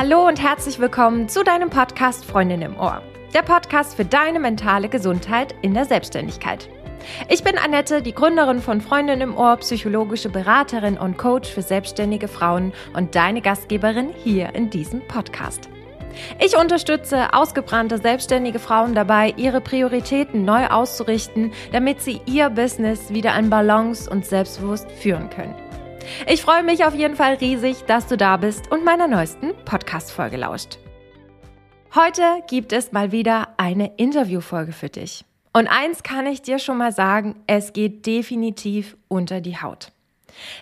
Hallo und herzlich willkommen zu deinem Podcast Freundin im Ohr. Der Podcast für deine mentale Gesundheit in der Selbstständigkeit. Ich bin Annette, die Gründerin von Freundin im Ohr, psychologische Beraterin und Coach für selbstständige Frauen und deine Gastgeberin hier in diesem Podcast. Ich unterstütze ausgebrannte selbstständige Frauen dabei, ihre Prioritäten neu auszurichten, damit sie ihr Business wieder in Balance und selbstbewusst führen können. Ich freue mich auf jeden Fall riesig, dass du da bist und meiner neuesten Podcast-Folge lauscht. Heute gibt es mal wieder eine Interviewfolge für dich. Und eins kann ich dir schon mal sagen, es geht definitiv unter die Haut.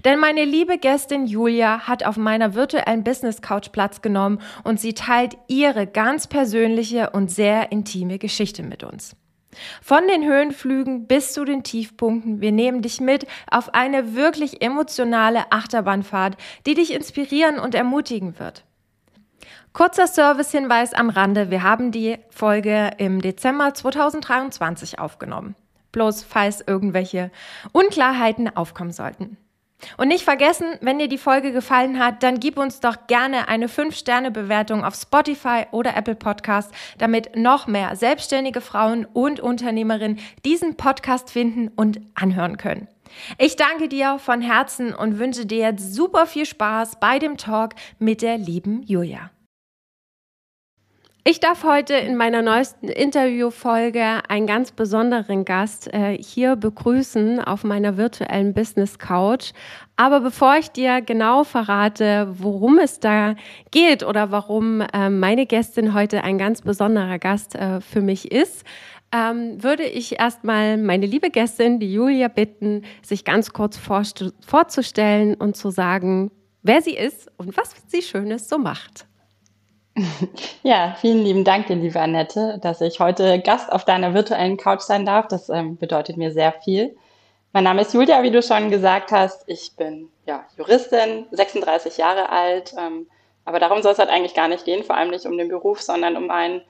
Denn meine liebe Gästin Julia hat auf meiner virtuellen Business Couch Platz genommen und sie teilt ihre ganz persönliche und sehr intime Geschichte mit uns. Von den Höhenflügen bis zu den Tiefpunkten, wir nehmen dich mit auf eine wirklich emotionale Achterbahnfahrt, die dich inspirieren und ermutigen wird. Kurzer Servicehinweis am Rande, wir haben die Folge im Dezember 2023 aufgenommen. Bloß falls irgendwelche Unklarheiten aufkommen sollten. Und nicht vergessen, wenn dir die Folge gefallen hat, dann gib uns doch gerne eine 5-Sterne-Bewertung auf Spotify oder Apple Podcast, damit noch mehr selbstständige Frauen und Unternehmerinnen diesen Podcast finden und anhören können. Ich danke dir von Herzen und wünsche dir jetzt super viel Spaß bei dem Talk mit der lieben Julia. Ich darf heute in meiner neuesten Interviewfolge einen ganz besonderen Gast äh, hier begrüßen auf meiner virtuellen Business Couch. Aber bevor ich dir genau verrate, worum es da geht oder warum äh, meine Gästin heute ein ganz besonderer Gast äh, für mich ist, ähm, würde ich erstmal meine liebe Gästin, die Julia, bitten, sich ganz kurz vorzustellen und zu sagen, wer sie ist und was sie Schönes so macht. Ja, vielen lieben Dank dir, liebe Annette, dass ich heute Gast auf deiner virtuellen Couch sein darf. Das ähm, bedeutet mir sehr viel. Mein Name ist Julia, wie du schon gesagt hast. Ich bin ja, Juristin, 36 Jahre alt. Ähm, aber darum soll es halt eigentlich gar nicht gehen, vor allem nicht um den Beruf, sondern um ein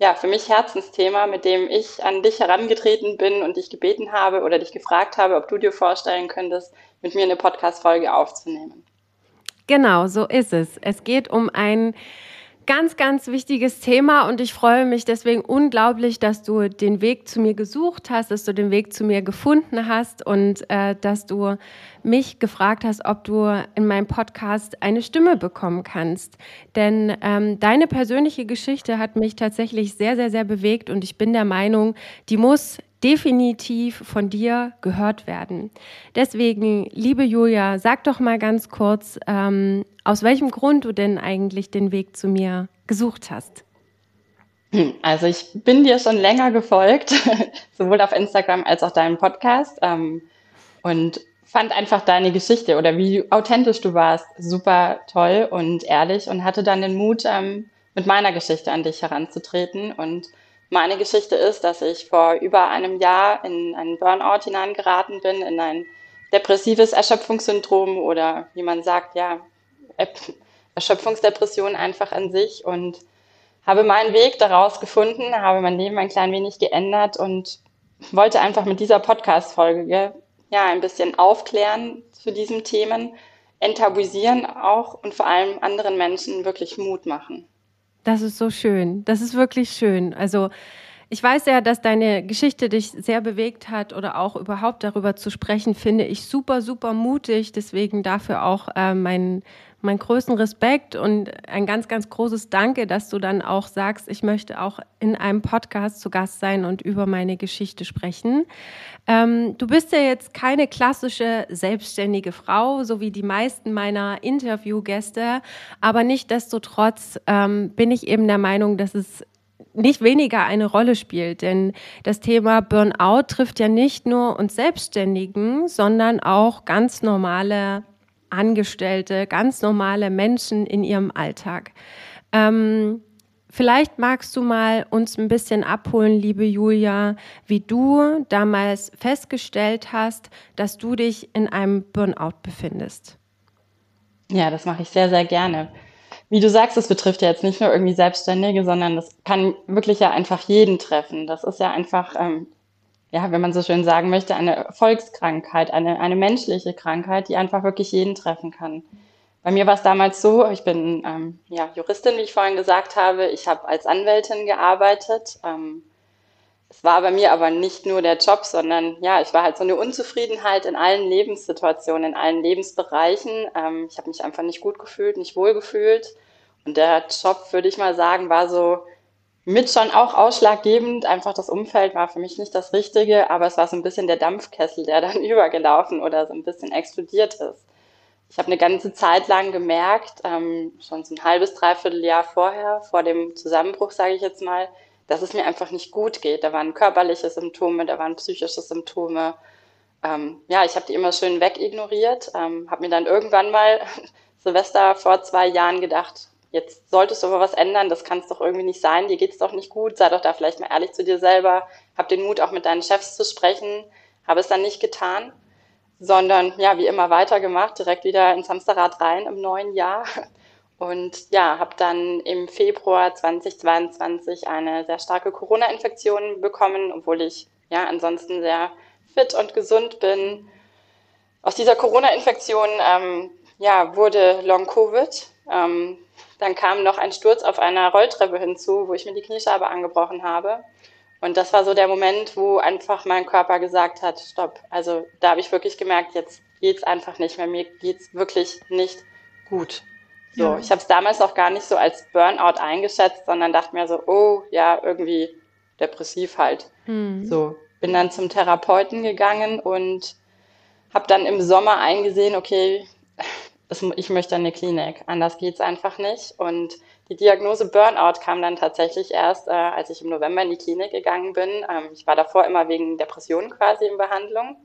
ja, für mich Herzensthema, mit dem ich an dich herangetreten bin und dich gebeten habe oder dich gefragt habe, ob du dir vorstellen könntest, mit mir eine Podcast-Folge aufzunehmen. Genau, so ist es. Es geht um ein Ganz, ganz wichtiges Thema und ich freue mich deswegen unglaublich, dass du den Weg zu mir gesucht hast, dass du den Weg zu mir gefunden hast und äh, dass du mich gefragt hast, ob du in meinem Podcast eine Stimme bekommen kannst. Denn ähm, deine persönliche Geschichte hat mich tatsächlich sehr, sehr, sehr bewegt und ich bin der Meinung, die muss definitiv von dir gehört werden. Deswegen, liebe Julia, sag doch mal ganz kurz, ähm, aus welchem Grund du denn eigentlich den Weg zu mir gesucht hast. Also ich bin dir schon länger gefolgt, sowohl auf Instagram als auch deinem Podcast ähm, und fand einfach deine Geschichte oder wie authentisch du warst super toll und ehrlich und hatte dann den Mut, ähm, mit meiner Geschichte an dich heranzutreten und meine Geschichte ist, dass ich vor über einem Jahr in einen Burnout hineingeraten bin, in ein depressives Erschöpfungssyndrom oder wie man sagt, ja, Erschöpfungsdepression einfach an sich und habe meinen Weg daraus gefunden, habe mein Leben ein klein wenig geändert und wollte einfach mit dieser Podcast-Folge ja ein bisschen aufklären zu diesen Themen, enttabuisieren auch und vor allem anderen Menschen wirklich Mut machen. Das ist so schön. Das ist wirklich schön. Also ich weiß ja, dass deine Geschichte dich sehr bewegt hat oder auch überhaupt darüber zu sprechen, finde ich super, super mutig. Deswegen dafür auch äh, mein, meinen größten Respekt und ein ganz, ganz großes Danke, dass du dann auch sagst, ich möchte auch in einem Podcast zu Gast sein und über meine Geschichte sprechen. Ähm, du bist ja jetzt keine klassische selbstständige Frau, so wie die meisten meiner Interviewgäste, aber nichtdestotrotz ähm, bin ich eben der Meinung, dass es nicht weniger eine Rolle spielt. Denn das Thema Burnout trifft ja nicht nur uns Selbstständigen, sondern auch ganz normale Angestellte, ganz normale Menschen in ihrem Alltag. Ähm, vielleicht magst du mal uns ein bisschen abholen, liebe Julia, wie du damals festgestellt hast, dass du dich in einem Burnout befindest. Ja, das mache ich sehr, sehr gerne. Wie du sagst, es betrifft ja jetzt nicht nur irgendwie Selbstständige, sondern das kann wirklich ja einfach jeden treffen. Das ist ja einfach ähm, ja, wenn man so schön sagen möchte, eine Volkskrankheit, eine, eine menschliche Krankheit, die einfach wirklich jeden treffen kann. bei mir war es damals so, ich bin ähm, ja, Juristin, wie ich vorhin gesagt habe. Ich habe als Anwältin gearbeitet. Ähm, es war bei mir aber nicht nur der Job, sondern ja, ich war halt so eine Unzufriedenheit in allen Lebenssituationen, in allen Lebensbereichen. Ähm, ich habe mich einfach nicht gut gefühlt, nicht wohl gefühlt. Und der Job, würde ich mal sagen, war so mit schon auch ausschlaggebend. Einfach das Umfeld war für mich nicht das Richtige, aber es war so ein bisschen der Dampfkessel, der dann übergelaufen oder so ein bisschen explodiert ist. Ich habe eine ganze Zeit lang gemerkt, ähm, schon so ein halbes, dreiviertel Jahr vorher, vor dem Zusammenbruch, sage ich jetzt mal, dass es mir einfach nicht gut geht. Da waren körperliche Symptome, da waren psychische Symptome. Ähm, ja, ich habe die immer schön wegignoriert, ähm, habe mir dann irgendwann mal Silvester vor zwei Jahren gedacht, jetzt solltest du aber was ändern, das kann es doch irgendwie nicht sein, dir geht's doch nicht gut, sei doch da vielleicht mal ehrlich zu dir selber, hab den Mut auch mit deinen Chefs zu sprechen, habe es dann nicht getan, sondern ja, wie immer weitergemacht, direkt wieder ins Hamsterrad rein im neuen Jahr und ja, habe dann im Februar 2022 eine sehr starke Corona-Infektion bekommen, obwohl ich ja ansonsten sehr fit und gesund bin. Aus dieser Corona-Infektion ähm, ja, wurde Long-Covid. Ähm, dann kam noch ein Sturz auf einer Rolltreppe hinzu, wo ich mir die Kniescheibe angebrochen habe. Und das war so der Moment, wo einfach mein Körper gesagt hat, stopp. Also da habe ich wirklich gemerkt, jetzt geht's einfach nicht mehr. Mir geht's wirklich nicht gut. So, ja. ich habe es damals noch gar nicht so als Burnout eingeschätzt, sondern dachte mir so, oh ja, irgendwie depressiv halt. Mhm. So, bin dann zum Therapeuten gegangen und habe dann im Sommer eingesehen, okay, ich möchte eine Klinik, anders geht's einfach nicht. Und die Diagnose Burnout kam dann tatsächlich erst, äh, als ich im November in die Klinik gegangen bin. Ähm, ich war davor immer wegen Depressionen quasi in Behandlung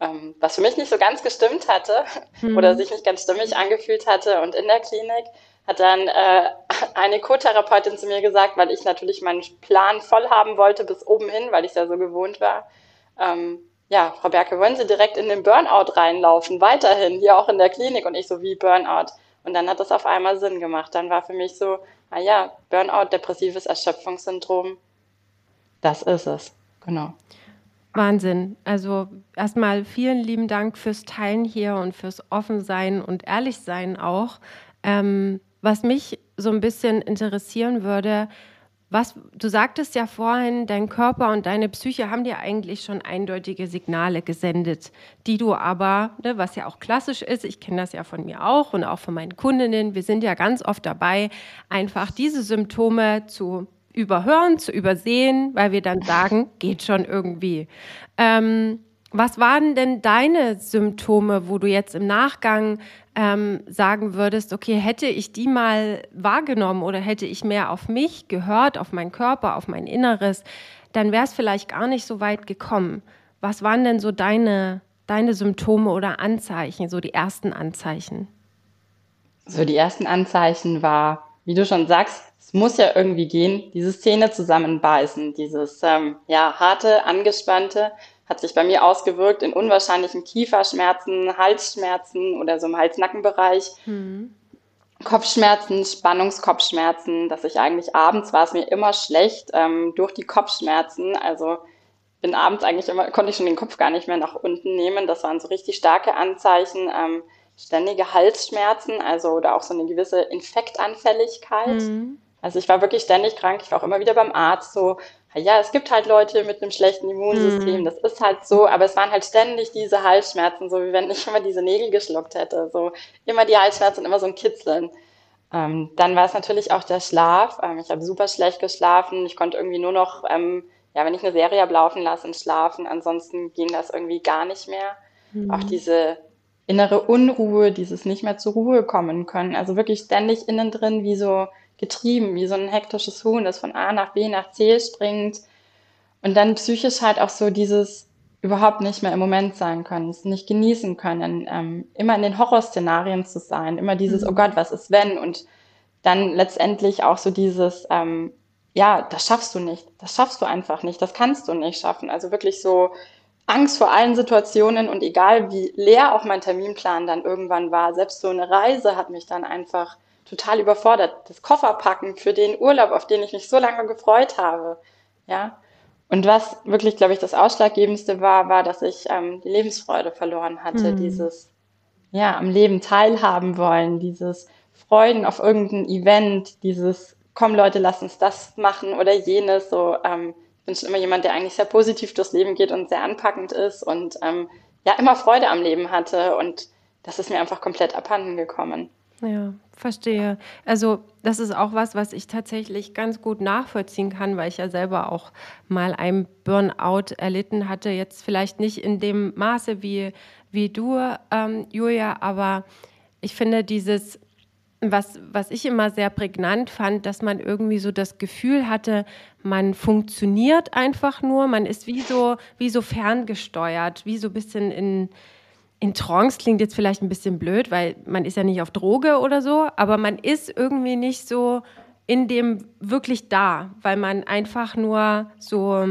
ähm, was für mich nicht so ganz gestimmt hatte mhm. oder sich nicht ganz stimmig angefühlt hatte. Und in der Klinik hat dann äh, eine Co-Therapeutin zu mir gesagt, weil ich natürlich meinen Plan voll haben wollte bis oben hin, weil ich es ja so gewohnt war. Ähm, ja, Frau Berke, wollen Sie direkt in den Burnout reinlaufen, weiterhin, hier auch in der Klinik und ich so wie Burnout. Und dann hat das auf einmal Sinn gemacht. Dann war für mich so, ah ja, Burnout, depressives Erschöpfungssyndrom, das ist es. Genau. Wahnsinn. Also erstmal vielen lieben Dank fürs Teilen hier und fürs Offensein und Ehrlichsein auch. Ähm, was mich so ein bisschen interessieren würde, was du sagtest ja vorhin, dein Körper und deine Psyche haben dir eigentlich schon eindeutige Signale gesendet, die du aber, ne, was ja auch klassisch ist, ich kenne das ja von mir auch und auch von meinen Kundinnen, wir sind ja ganz oft dabei, einfach diese Symptome zu überhören, zu übersehen, weil wir dann sagen, geht schon irgendwie. Ähm, was waren denn deine Symptome, wo du jetzt im Nachgang ähm, sagen würdest, okay, hätte ich die mal wahrgenommen oder hätte ich mehr auf mich gehört, auf meinen Körper, auf mein Inneres, dann wäre es vielleicht gar nicht so weit gekommen. Was waren denn so deine, deine Symptome oder Anzeichen, so die ersten Anzeichen? So die ersten Anzeichen war, wie du schon sagst, es muss ja irgendwie gehen, diese Zähne zusammenbeißen, dieses ähm, ja, harte, angespannte, hat sich bei mir ausgewirkt in unwahrscheinlichen Kieferschmerzen, Halsschmerzen oder so im Hals-Nackenbereich. Mhm. Kopfschmerzen, Spannungskopfschmerzen, dass ich eigentlich abends war es mir immer schlecht ähm, durch die Kopfschmerzen. Also bin abends eigentlich immer, konnte ich schon den Kopf gar nicht mehr nach unten nehmen. Das waren so richtig starke Anzeichen. Ähm, ständige Halsschmerzen, also oder auch so eine gewisse Infektanfälligkeit. Mhm. Also ich war wirklich ständig krank. Ich war auch immer wieder beim Arzt so, ja, es gibt halt Leute mit einem schlechten Immunsystem, mhm. das ist halt so, aber es waren halt ständig diese Halsschmerzen, so wie wenn ich immer diese Nägel geschluckt hätte, so immer die Halsschmerzen, immer so ein Kitzeln. Ähm, dann war es natürlich auch der Schlaf. Ähm, ich habe super schlecht geschlafen. Ich konnte irgendwie nur noch, ähm, ja, wenn ich eine Serie ablaufen lasse, schlafen. Ansonsten ging das irgendwie gar nicht mehr. Mhm. Auch diese innere Unruhe, dieses nicht mehr zur Ruhe kommen können. Also wirklich ständig innen drin wie so getrieben, wie so ein hektisches Huhn, das von A nach B nach C springt. Und dann psychisch halt auch so dieses überhaupt nicht mehr im Moment sein können, es nicht genießen können, ähm, immer in den Horrorszenarien zu sein, immer dieses, mhm. oh Gott, was ist wenn? Und dann letztendlich auch so dieses, ähm, ja, das schaffst du nicht, das schaffst du einfach nicht, das kannst du nicht schaffen. Also wirklich so Angst vor allen Situationen und egal wie leer auch mein Terminplan dann irgendwann war, selbst so eine Reise hat mich dann einfach total überfordert. Das Kofferpacken für den Urlaub, auf den ich mich so lange gefreut habe. Ja. Und was wirklich, glaube ich, das Ausschlaggebendste war, war, dass ich ähm, die Lebensfreude verloren hatte. Mhm. Dieses, ja, am Leben teilhaben wollen, dieses Freuden auf irgendein Event, dieses komm Leute, lass uns das machen oder jenes. So, ähm, ich bin schon immer jemand, der eigentlich sehr positiv durchs Leben geht und sehr anpackend ist und ähm, ja immer Freude am Leben hatte und das ist mir einfach komplett abhanden gekommen. Ja, verstehe. Also das ist auch was, was ich tatsächlich ganz gut nachvollziehen kann, weil ich ja selber auch mal einen Burnout erlitten hatte. Jetzt vielleicht nicht in dem Maße wie, wie du, ähm, Julia, aber ich finde dieses, was, was ich immer sehr prägnant fand, dass man irgendwie so das Gefühl hatte, man funktioniert einfach nur, man ist wie so, wie so ferngesteuert, wie so ein bisschen in in Trance klingt jetzt vielleicht ein bisschen blöd, weil man ist ja nicht auf Droge oder so, aber man ist irgendwie nicht so in dem wirklich da, weil man einfach nur so,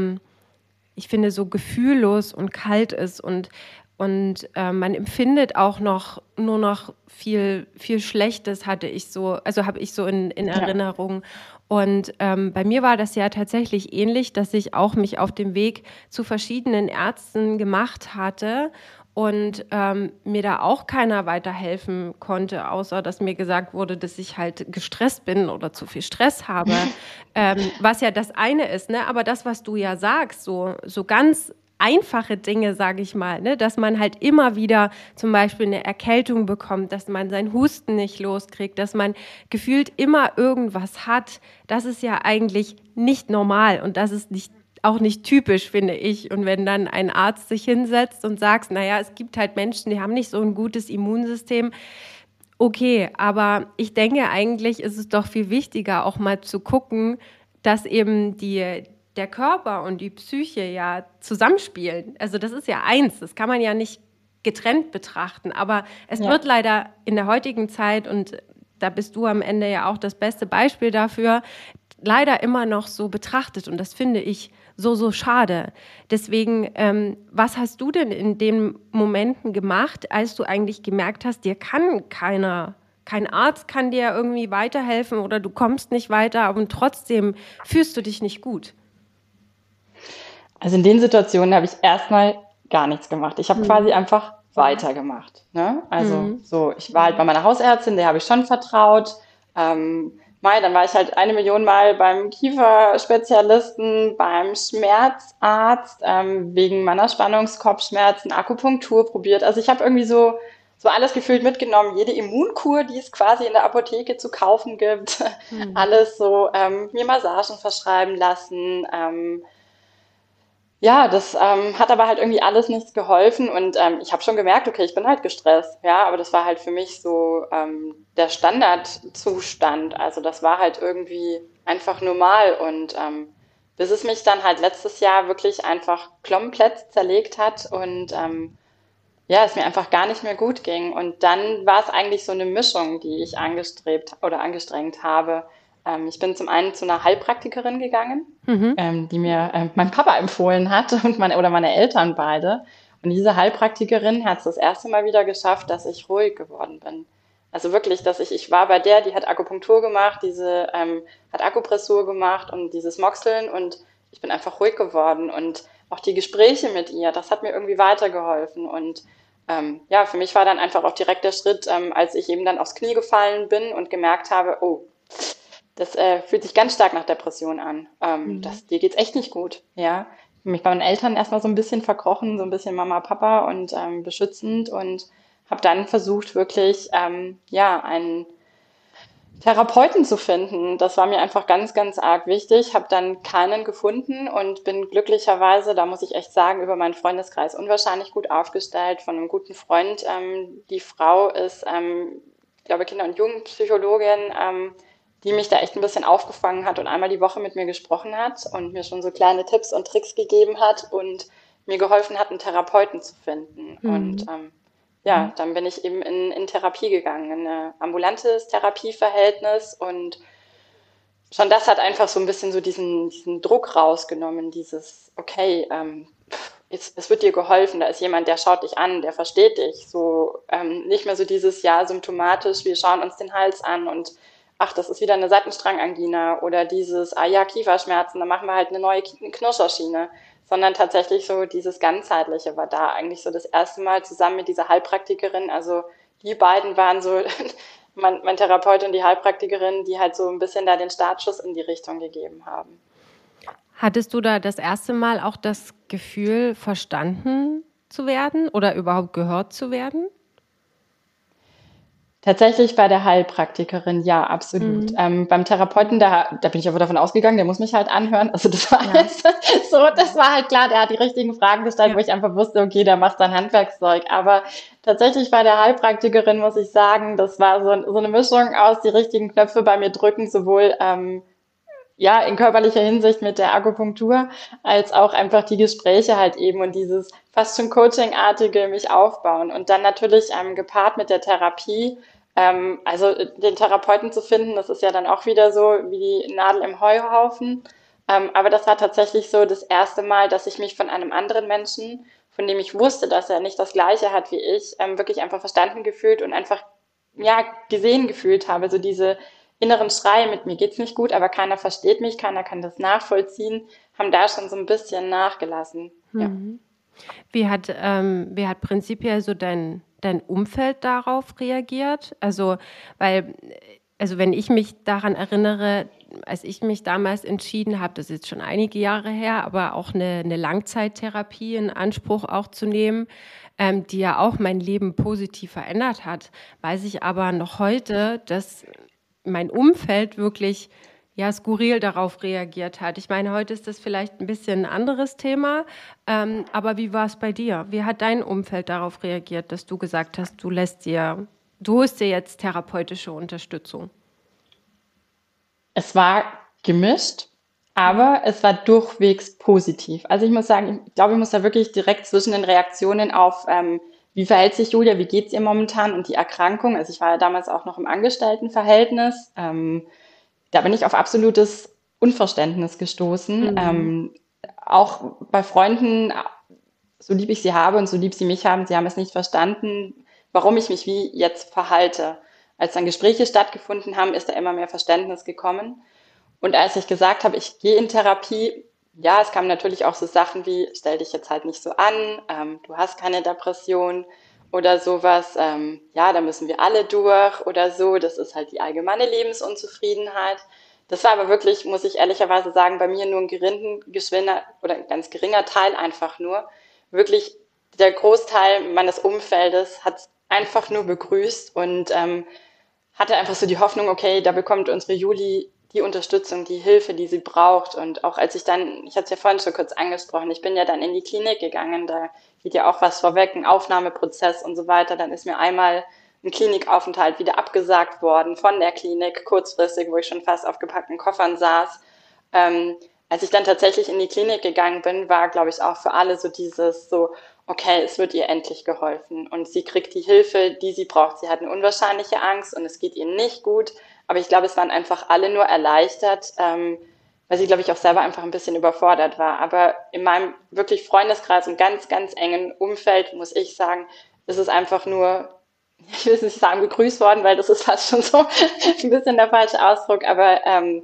ich finde, so gefühllos und kalt ist und, und äh, man empfindet auch noch nur noch viel, viel Schlechtes, hatte ich so, also habe ich so in, in Erinnerung. Und ähm, bei mir war das ja tatsächlich ähnlich, dass ich auch mich auf dem Weg zu verschiedenen Ärzten gemacht hatte und ähm, mir da auch keiner weiterhelfen konnte, außer dass mir gesagt wurde, dass ich halt gestresst bin oder zu viel Stress habe, ähm, was ja das eine ist, ne? Aber das, was du ja sagst, so, so ganz einfache Dinge, sage ich mal, ne? dass man halt immer wieder zum Beispiel eine Erkältung bekommt, dass man seinen Husten nicht loskriegt, dass man gefühlt immer irgendwas hat, das ist ja eigentlich nicht normal und das ist nicht auch nicht typisch, finde ich. Und wenn dann ein Arzt sich hinsetzt und sagt, naja, es gibt halt Menschen, die haben nicht so ein gutes Immunsystem. Okay, aber ich denke, eigentlich ist es doch viel wichtiger, auch mal zu gucken, dass eben die, der Körper und die Psyche ja zusammenspielen. Also das ist ja eins, das kann man ja nicht getrennt betrachten. Aber es ja. wird leider in der heutigen Zeit, und da bist du am Ende ja auch das beste Beispiel dafür, leider immer noch so betrachtet. Und das finde ich so, so schade. Deswegen, ähm, was hast du denn in den Momenten gemacht, als du eigentlich gemerkt hast, dir kann keiner, kein Arzt kann dir irgendwie weiterhelfen oder du kommst nicht weiter, aber trotzdem fühlst du dich nicht gut? Also in den Situationen habe ich erstmal gar nichts gemacht. Ich habe mhm. quasi einfach weitergemacht. Ne? Also mhm. so, ich war halt bei meiner Hausärztin, der habe ich schon vertraut. Ähm, Mai, dann war ich halt eine Million Mal beim Kieferspezialisten, beim Schmerzarzt, ähm, wegen meiner Spannungskopfschmerzen, Akupunktur probiert. Also ich habe irgendwie so, so alles gefühlt mitgenommen. Jede Immunkur, die es quasi in der Apotheke zu kaufen gibt, mhm. alles so ähm, mir Massagen verschreiben lassen, ähm, ja, das ähm, hat aber halt irgendwie alles nichts geholfen und ähm, ich habe schon gemerkt, okay, ich bin halt gestresst, ja, aber das war halt für mich so ähm, der Standardzustand. Also das war halt irgendwie einfach normal und ähm, bis es mich dann halt letztes Jahr wirklich einfach komplett zerlegt hat und ähm, ja, es mir einfach gar nicht mehr gut ging. Und dann war es eigentlich so eine Mischung, die ich angestrebt oder angestrengt habe ich bin zum einen zu einer Heilpraktikerin gegangen, mhm. ähm, die mir äh, mein Papa empfohlen hat und meine, oder meine Eltern beide. Und diese Heilpraktikerin hat es das erste Mal wieder geschafft, dass ich ruhig geworden bin. Also wirklich, dass ich, ich war bei der, die hat Akupunktur gemacht, diese ähm, hat Akupressur gemacht und dieses Moxeln und ich bin einfach ruhig geworden und auch die Gespräche mit ihr, das hat mir irgendwie weitergeholfen und ähm, ja, für mich war dann einfach auch direkt der Schritt, ähm, als ich eben dann aufs Knie gefallen bin und gemerkt habe, oh, das äh, fühlt sich ganz stark nach Depression an. Ähm, mhm. das, dir geht's echt nicht gut, ja. Mich bei meinen Eltern erstmal so ein bisschen verkrochen, so ein bisschen Mama, Papa und ähm, beschützend und habe dann versucht, wirklich ähm, ja einen Therapeuten zu finden. Das war mir einfach ganz, ganz arg wichtig. Habe dann keinen gefunden und bin glücklicherweise, da muss ich echt sagen, über meinen Freundeskreis unwahrscheinlich gut aufgestellt von einem guten Freund. Ähm, die Frau ist, ähm, ich glaube, Kinder- und Jugendpsychologin. Ähm, die mich da echt ein bisschen aufgefangen hat und einmal die Woche mit mir gesprochen hat und mir schon so kleine Tipps und Tricks gegeben hat und mir geholfen hat, einen Therapeuten zu finden. Mhm. Und ähm, ja, mhm. dann bin ich eben in, in Therapie gegangen, in ein ambulantes Therapieverhältnis und schon das hat einfach so ein bisschen so diesen, diesen Druck rausgenommen, dieses, okay, ähm, es, es wird dir geholfen, da ist jemand, der schaut dich an, der versteht dich, so ähm, nicht mehr so dieses, ja, symptomatisch, wir schauen uns den Hals an und ach, das ist wieder eine Seitenstrangangina oder dieses, ah ja, Kieferschmerzen, dann machen wir halt eine neue Knirscherschiene, sondern tatsächlich so dieses ganzheitliche war da eigentlich so das erste Mal zusammen mit dieser Heilpraktikerin, also die beiden waren so mein, mein Therapeut und die Heilpraktikerin, die halt so ein bisschen da den Startschuss in die Richtung gegeben haben. Hattest du da das erste Mal auch das Gefühl, verstanden zu werden oder überhaupt gehört zu werden? Tatsächlich bei der Heilpraktikerin, ja, absolut. Mhm. Ähm, beim Therapeuten, da, da bin ich aber davon ausgegangen, der muss mich halt anhören. Also das war ja. so, das war halt klar, der hat die richtigen Fragen gestellt, ja. wo ich einfach wusste, okay, der macht sein Handwerkszeug. Aber tatsächlich bei der Heilpraktikerin muss ich sagen, das war so, so eine Mischung aus die richtigen Knöpfe bei mir drücken, sowohl ähm, ja, in körperlicher Hinsicht mit der Akupunktur, als auch einfach die Gespräche halt eben und dieses fast schon Coaching-artige mich aufbauen. Und dann natürlich ähm, gepaart mit der Therapie, ähm, also den Therapeuten zu finden, das ist ja dann auch wieder so wie die Nadel im Heuhaufen. Ähm, aber das war tatsächlich so das erste Mal, dass ich mich von einem anderen Menschen, von dem ich wusste, dass er nicht das Gleiche hat wie ich, ähm, wirklich einfach verstanden gefühlt und einfach ja gesehen gefühlt habe. So diese inneren Schrei mit mir geht's nicht gut, aber keiner versteht mich, keiner kann das nachvollziehen, haben da schon so ein bisschen nachgelassen. Ja. Mhm. Wie hat, ähm, wie hat prinzipiell so dein, dein Umfeld darauf reagiert? Also, weil, also wenn ich mich daran erinnere, als ich mich damals entschieden habe, das ist jetzt schon einige Jahre her, aber auch eine, eine Langzeittherapie in Anspruch auch zu nehmen, ähm, die ja auch mein Leben positiv verändert hat, weiß ich aber noch heute, dass mein Umfeld wirklich ja, skurril darauf reagiert hat. Ich meine, heute ist das vielleicht ein bisschen ein anderes Thema, ähm, aber wie war es bei dir? Wie hat dein Umfeld darauf reagiert, dass du gesagt hast, du lässt dir, du holst dir jetzt therapeutische Unterstützung? Es war gemischt, aber es war durchwegs positiv. Also ich muss sagen, ich glaube, ich muss da wirklich direkt zwischen den Reaktionen auf ähm, wie verhält sich Julia, wie geht es ihr momentan und die Erkrankung. Also ich war ja damals auch noch im Angestelltenverhältnis. Ähm, da bin ich auf absolutes Unverständnis gestoßen. Mhm. Ähm, auch bei Freunden, so lieb ich sie habe und so lieb sie mich haben, sie haben es nicht verstanden, warum ich mich wie jetzt verhalte. Als dann Gespräche stattgefunden haben, ist da immer mehr Verständnis gekommen. Und als ich gesagt habe, ich gehe in Therapie, ja, es kamen natürlich auch so Sachen wie, stell dich jetzt halt nicht so an, ähm, du hast keine Depression oder sowas, ähm, ja, da müssen wir alle durch oder so, das ist halt die allgemeine Lebensunzufriedenheit. Das war aber wirklich, muss ich ehrlicherweise sagen, bei mir nur ein geringer, geschwinder oder ein ganz geringer Teil einfach nur. Wirklich der Großteil meines Umfeldes hat einfach nur begrüßt und ähm, hatte einfach so die Hoffnung, okay, da bekommt unsere Juli die Unterstützung, die Hilfe, die sie braucht. Und auch als ich dann, ich hatte es ja vorhin schon kurz angesprochen, ich bin ja dann in die Klinik gegangen, da geht ja auch was vorweg, ein Aufnahmeprozess und so weiter. Dann ist mir einmal ein Klinikaufenthalt wieder abgesagt worden von der Klinik, kurzfristig, wo ich schon fast auf gepackten Koffern saß. Ähm, als ich dann tatsächlich in die Klinik gegangen bin, war, glaube ich, auch für alle so dieses so, okay, es wird ihr endlich geholfen und sie kriegt die Hilfe, die sie braucht. Sie hat eine unwahrscheinliche Angst und es geht ihr nicht gut, aber ich glaube, es waren einfach alle nur erleichtert, ähm, weil sie, glaube ich, auch selber einfach ein bisschen überfordert war. Aber in meinem wirklich Freundeskreis und ganz, ganz engen Umfeld, muss ich sagen, ist es einfach nur, ich will es nicht sagen, begrüßt worden, weil das ist fast schon so ein bisschen der falsche Ausdruck, aber ähm,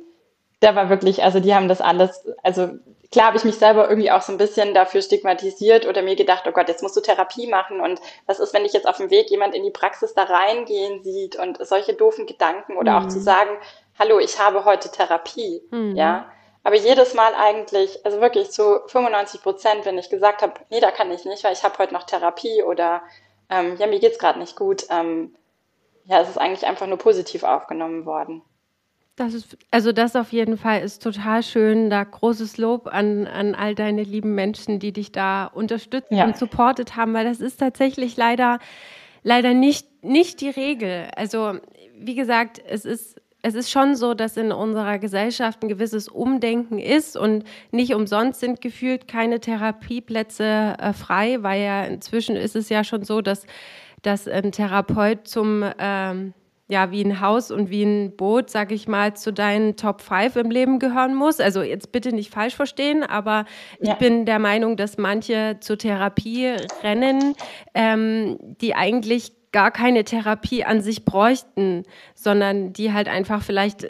da war wirklich, also die haben das alles, also klar habe ich mich selber irgendwie auch so ein bisschen dafür stigmatisiert oder mir gedacht, oh Gott, jetzt musst du Therapie machen und was ist, wenn ich jetzt auf dem Weg jemand in die Praxis da reingehen sieht und solche doofen Gedanken oder mhm. auch zu mhm. sagen, hallo, ich habe heute Therapie, mhm. ja. Aber jedes Mal eigentlich, also wirklich zu 95 Prozent, wenn ich gesagt habe, nee, da kann ich nicht, weil ich habe heute noch Therapie oder ähm, ja, mir geht's gerade nicht gut, ähm, ja, es ist eigentlich einfach nur positiv aufgenommen worden. Das ist, also das auf jeden Fall ist total schön. Da großes Lob an, an all deine lieben Menschen, die dich da unterstützt ja. und supportet haben, weil das ist tatsächlich leider, leider nicht, nicht die Regel. Also, wie gesagt, es ist, es ist schon so, dass in unserer Gesellschaft ein gewisses Umdenken ist und nicht umsonst sind gefühlt keine Therapieplätze äh, frei, weil ja inzwischen ist es ja schon so, dass, dass ein Therapeut zum, ähm, ja, wie ein Haus und wie ein Boot, sag ich mal, zu deinen Top 5 im Leben gehören muss. Also jetzt bitte nicht falsch verstehen, aber ja. ich bin der Meinung, dass manche zur Therapie rennen, ähm, die eigentlich gar keine Therapie an sich bräuchten, sondern die halt einfach vielleicht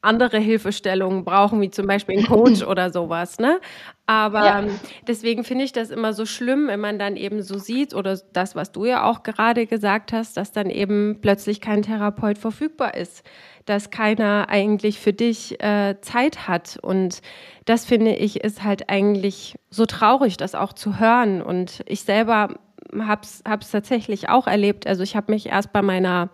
andere Hilfestellungen brauchen, wie zum Beispiel ein Coach oder sowas. Ne? Aber ja. deswegen finde ich das immer so schlimm, wenn man dann eben so sieht oder das, was du ja auch gerade gesagt hast, dass dann eben plötzlich kein Therapeut verfügbar ist, dass keiner eigentlich für dich äh, Zeit hat. Und das finde ich ist halt eigentlich so traurig, das auch zu hören. Und ich selber habe es tatsächlich auch erlebt. Also ich habe mich erst bei meiner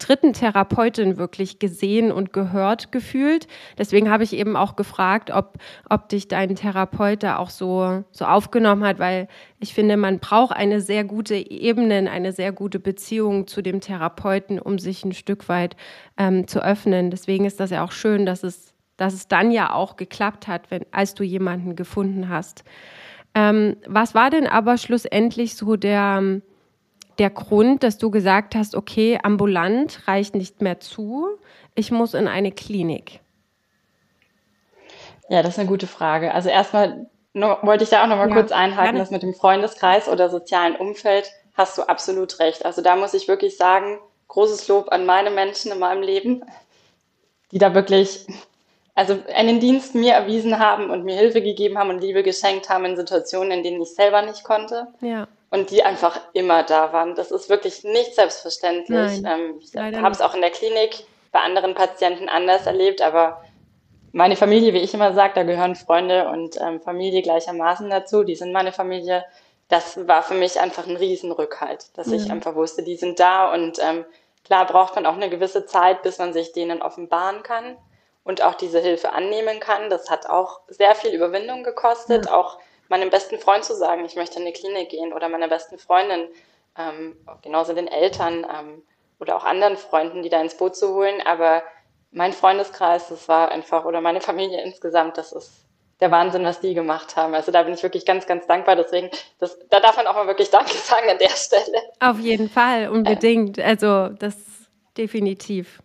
dritten Therapeutin wirklich gesehen und gehört gefühlt. Deswegen habe ich eben auch gefragt, ob, ob dich dein Therapeut da auch so, so aufgenommen hat, weil ich finde, man braucht eine sehr gute Ebene, eine sehr gute Beziehung zu dem Therapeuten, um sich ein Stück weit ähm, zu öffnen. Deswegen ist das ja auch schön, dass es, dass es dann ja auch geklappt hat, wenn, als du jemanden gefunden hast. Ähm, was war denn aber schlussendlich so der, der Grund, dass du gesagt hast, okay, ambulant reicht nicht mehr zu, ich muss in eine Klinik? Ja, das ist eine gute Frage. Also erstmal wollte ich da auch noch mal ja, kurz einhaken, dass mit dem Freundeskreis oder sozialen Umfeld hast du absolut recht. Also da muss ich wirklich sagen, großes Lob an meine Menschen in meinem Leben, die da wirklich also einen Dienst mir erwiesen haben und mir Hilfe gegeben haben und Liebe geschenkt haben in Situationen, in denen ich selber nicht konnte. Ja und die einfach immer da waren. Das ist wirklich nicht selbstverständlich. Ähm, ich habe es auch in der Klinik bei anderen Patienten anders erlebt, aber meine Familie, wie ich immer sage, da gehören Freunde und ähm, Familie gleichermaßen dazu. Die sind meine Familie. Das war für mich einfach ein Riesenrückhalt, dass mhm. ich einfach wusste, die sind da und ähm, klar braucht man auch eine gewisse Zeit, bis man sich denen offenbaren kann und auch diese Hilfe annehmen kann. Das hat auch sehr viel Überwindung gekostet, mhm. auch meinem besten Freund zu sagen, ich möchte in eine Klinik gehen oder meiner besten Freundin, ähm, genauso den Eltern ähm, oder auch anderen Freunden, die da ins Boot zu holen. Aber mein Freundeskreis, das war einfach, oder meine Familie insgesamt, das ist der Wahnsinn, was die gemacht haben. Also da bin ich wirklich ganz, ganz dankbar. Deswegen, das, da darf man auch mal wirklich Danke sagen an der Stelle. Auf jeden Fall, unbedingt. Also das definitiv.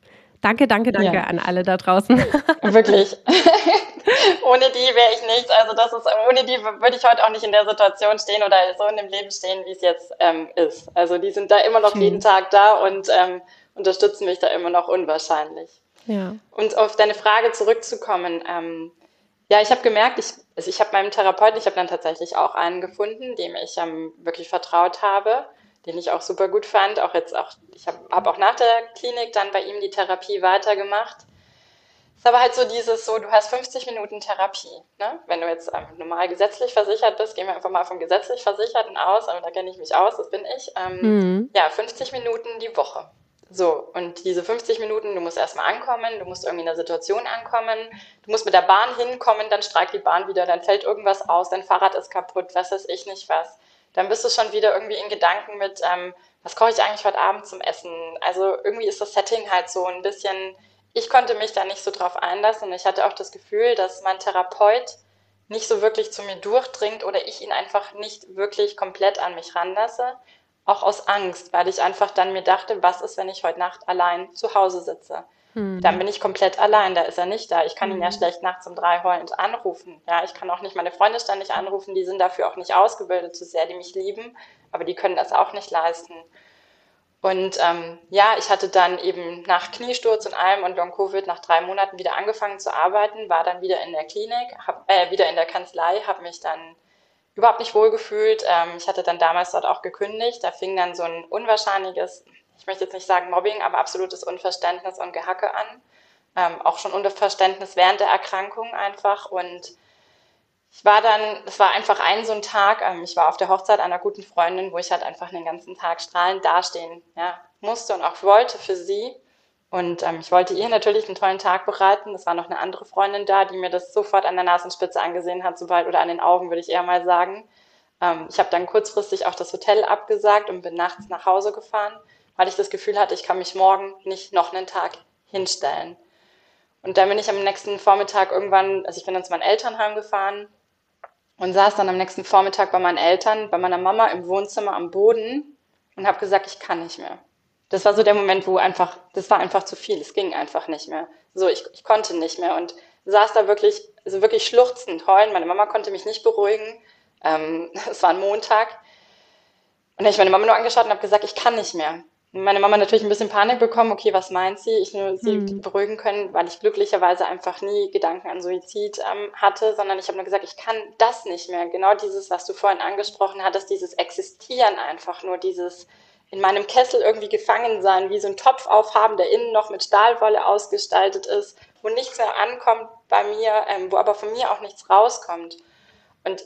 Danke, danke, danke ja. an alle da draußen. Wirklich. ohne die wäre ich nichts. Also das ist, ohne die würde ich heute auch nicht in der Situation stehen oder so in dem Leben stehen, wie es jetzt ähm, ist. Also die sind da immer noch Schön. jeden Tag da und ähm, unterstützen mich da immer noch unwahrscheinlich. Ja. Und auf deine Frage zurückzukommen, ähm, ja, ich habe gemerkt, ich, also ich habe meinem Therapeuten, ich habe dann tatsächlich auch einen gefunden, dem ich ähm, wirklich vertraut habe, den ich auch super gut fand. Auch jetzt auch, ich habe hab auch nach der Klinik dann bei ihm die Therapie weitergemacht ist aber halt so dieses so, du hast 50 Minuten Therapie. Ne? Wenn du jetzt ähm, normal gesetzlich versichert bist, gehen wir einfach mal vom gesetzlich Versicherten aus, aber da kenne ich mich aus, das bin ich. Ähm, mhm. Ja, 50 Minuten die Woche. So, und diese 50 Minuten, du musst erstmal ankommen, du musst irgendwie in der Situation ankommen, du musst mit der Bahn hinkommen, dann streikt die Bahn wieder, dann fällt irgendwas aus, dein Fahrrad ist kaputt, was weiß ich nicht was. Dann bist du schon wieder irgendwie in Gedanken mit, ähm, was koche ich eigentlich heute Abend zum Essen? Also irgendwie ist das Setting halt so ein bisschen ich konnte mich da nicht so drauf einlassen und ich hatte auch das Gefühl, dass mein Therapeut nicht so wirklich zu mir durchdringt oder ich ihn einfach nicht wirklich komplett an mich ranlasse. Auch aus Angst, weil ich einfach dann mir dachte, was ist, wenn ich heute Nacht allein zu Hause sitze? Mhm. Dann bin ich komplett allein, da ist er nicht da. Ich kann ihn ja hm. schlecht nachts um drei heulend anrufen. Ja, ich kann auch nicht meine Freunde ständig anrufen, die sind dafür auch nicht ausgebildet, so sehr die mich lieben, aber die können das auch nicht leisten. Und ähm, ja, ich hatte dann eben nach Kniesturz und allem und Long-Covid nach drei Monaten wieder angefangen zu arbeiten, war dann wieder in der Klinik, hab, äh, wieder in der Kanzlei, habe mich dann überhaupt nicht wohl gefühlt. Ähm, ich hatte dann damals dort auch gekündigt. Da fing dann so ein unwahrscheinliches, ich möchte jetzt nicht sagen Mobbing, aber absolutes Unverständnis und Gehacke an. Ähm, auch schon Unverständnis während der Erkrankung einfach. Und ich war dann, es war einfach ein so ein Tag, ähm, ich war auf der Hochzeit einer guten Freundin, wo ich halt einfach den ganzen Tag strahlend dastehen ja, musste und auch wollte für sie. Und ähm, ich wollte ihr natürlich einen tollen Tag bereiten. Es war noch eine andere Freundin da, die mir das sofort an der Nasenspitze angesehen hat, sobald oder an den Augen, würde ich eher mal sagen. Ähm, ich habe dann kurzfristig auch das Hotel abgesagt und bin nachts nach Hause gefahren, weil ich das Gefühl hatte, ich kann mich morgen nicht noch einen Tag hinstellen. Und dann bin ich am nächsten Vormittag irgendwann, also ich bin dann zu meinen Eltern heimgefahren und saß dann am nächsten Vormittag bei meinen Eltern, bei meiner Mama im Wohnzimmer am Boden und habe gesagt, ich kann nicht mehr. Das war so der Moment, wo einfach, das war einfach zu viel, es ging einfach nicht mehr. So, ich, ich konnte nicht mehr und saß da wirklich, also wirklich schluchzend, heulen. Meine Mama konnte mich nicht beruhigen. Ähm, es war ein Montag. Und dann habe ich meine Mama nur angeschaut und habe gesagt, ich kann nicht mehr. Meine Mama natürlich ein bisschen Panik bekommen, okay, was meint sie? Ich nur sie Mhm. beruhigen können, weil ich glücklicherweise einfach nie Gedanken an Suizid ähm, hatte, sondern ich habe nur gesagt, ich kann das nicht mehr. Genau dieses, was du vorhin angesprochen hattest, dieses Existieren einfach nur, dieses in meinem Kessel irgendwie gefangen sein, wie so ein Topf aufhaben, der innen noch mit Stahlwolle ausgestaltet ist, wo nichts mehr ankommt bei mir, ähm, wo aber von mir auch nichts rauskommt. Und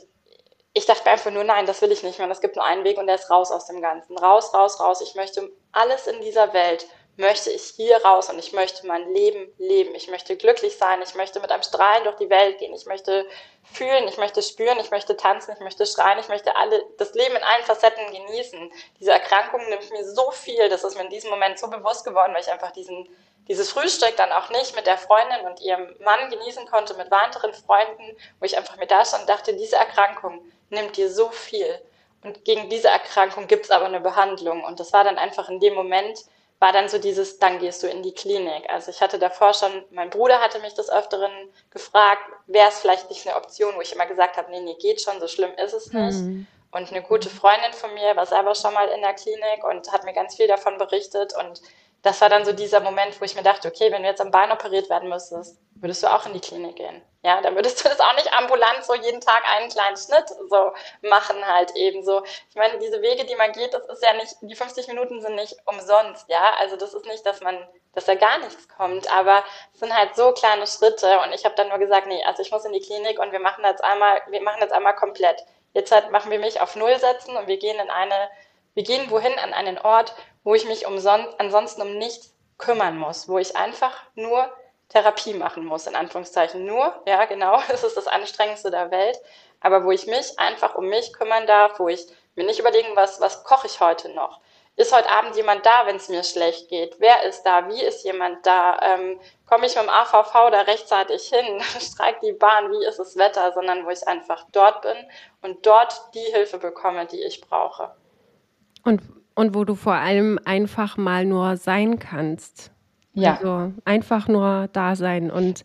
ich dachte mir einfach nur, nein, das will ich nicht mehr. Und es gibt nur einen Weg und der ist raus aus dem Ganzen. Raus, raus, raus. Ich möchte alles in dieser Welt, möchte ich hier raus und ich möchte mein Leben leben. Ich möchte glücklich sein. Ich möchte mit einem Strahlen durch die Welt gehen. Ich möchte fühlen, ich möchte spüren, ich möchte tanzen, ich möchte schreien, ich möchte alle, das Leben in allen Facetten genießen. Diese Erkrankung nimmt mir so viel, das ist mir in diesem Moment so bewusst geworden, weil ich einfach diesen, dieses Frühstück dann auch nicht mit der Freundin und ihrem Mann genießen konnte, mit weiteren Freunden, wo ich einfach mit da stand und dachte, diese Erkrankung nimmt dir so viel. Und gegen diese Erkrankung gibt es aber eine Behandlung. Und das war dann einfach in dem Moment, war dann so dieses, dann gehst du in die Klinik. Also ich hatte davor schon, mein Bruder hatte mich des Öfteren gefragt, wäre es vielleicht nicht eine Option, wo ich immer gesagt habe, nee, nee, geht schon, so schlimm ist es nicht. Mhm. Und eine gute Freundin von mir war selber schon mal in der Klinik und hat mir ganz viel davon berichtet. Und das war dann so dieser Moment, wo ich mir dachte, okay, wenn du jetzt am Bein operiert werden müsstest, würdest du auch in die Klinik gehen. Ja, dann würdest du das auch nicht ambulant so jeden Tag einen kleinen Schnitt so machen halt eben so. Ich meine, diese Wege, die man geht, das ist ja nicht, die 50 Minuten sind nicht umsonst, ja. Also das ist nicht, dass man, dass da gar nichts kommt, aber es sind halt so kleine Schritte und ich habe dann nur gesagt, nee, also ich muss in die Klinik und wir machen jetzt einmal, wir machen jetzt einmal komplett. Jetzt halt machen wir mich auf Null setzen und wir gehen in eine, wir gehen wohin an einen Ort, wo ich mich umson ansonsten um nichts kümmern muss, wo ich einfach nur Therapie machen muss, in Anführungszeichen nur. Ja, genau, das ist das Anstrengendste der Welt. Aber wo ich mich einfach um mich kümmern darf, wo ich mir nicht überlegen, was, was koche ich heute noch? Ist heute Abend jemand da, wenn es mir schlecht geht? Wer ist da? Wie ist jemand da? Ähm, Komme ich mit dem AVV da rechtzeitig hin? Streikt die Bahn? Wie ist das Wetter? Sondern wo ich einfach dort bin und dort die Hilfe bekomme, die ich brauche. Und, und wo du vor allem einfach mal nur sein kannst. Ja. Also einfach nur da sein. Und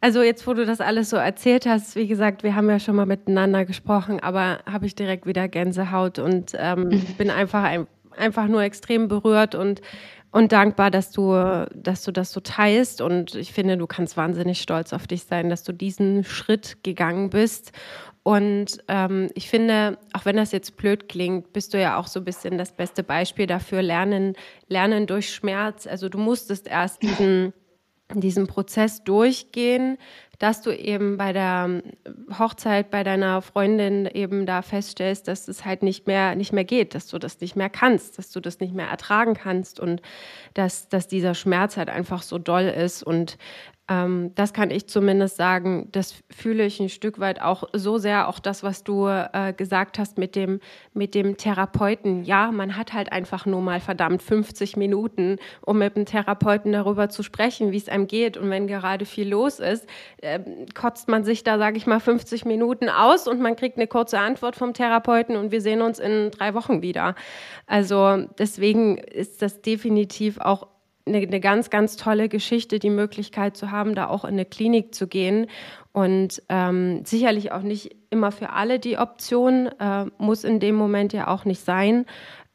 also jetzt, wo du das alles so erzählt hast, wie gesagt, wir haben ja schon mal miteinander gesprochen, aber habe ich direkt wieder Gänsehaut und ähm, bin einfach, einfach nur extrem berührt und, und dankbar, dass du, dass du das so teilst. Und ich finde, du kannst wahnsinnig stolz auf dich sein, dass du diesen Schritt gegangen bist und ähm, ich finde, auch wenn das jetzt blöd klingt, bist du ja auch so ein bisschen das beste Beispiel dafür, lernen, lernen durch Schmerz. Also du musstest erst diesen, diesen Prozess durchgehen, dass du eben bei der Hochzeit bei deiner Freundin eben da feststellst, dass es halt nicht mehr, nicht mehr geht, dass du das nicht mehr kannst, dass du das nicht mehr ertragen kannst und dass, dass dieser Schmerz halt einfach so doll ist und ähm, das kann ich zumindest sagen, das fühle ich ein Stück weit auch so sehr, auch das, was du äh, gesagt hast mit dem, mit dem Therapeuten. Ja, man hat halt einfach nur mal verdammt 50 Minuten, um mit dem Therapeuten darüber zu sprechen, wie es einem geht. Und wenn gerade viel los ist, äh, kotzt man sich da, sage ich mal, 50 Minuten aus und man kriegt eine kurze Antwort vom Therapeuten und wir sehen uns in drei Wochen wieder. Also deswegen ist das definitiv auch eine, eine ganz, ganz tolle Geschichte, die Möglichkeit zu haben, da auch in eine Klinik zu gehen. Und ähm, sicherlich auch nicht immer für alle die Option, äh, muss in dem Moment ja auch nicht sein.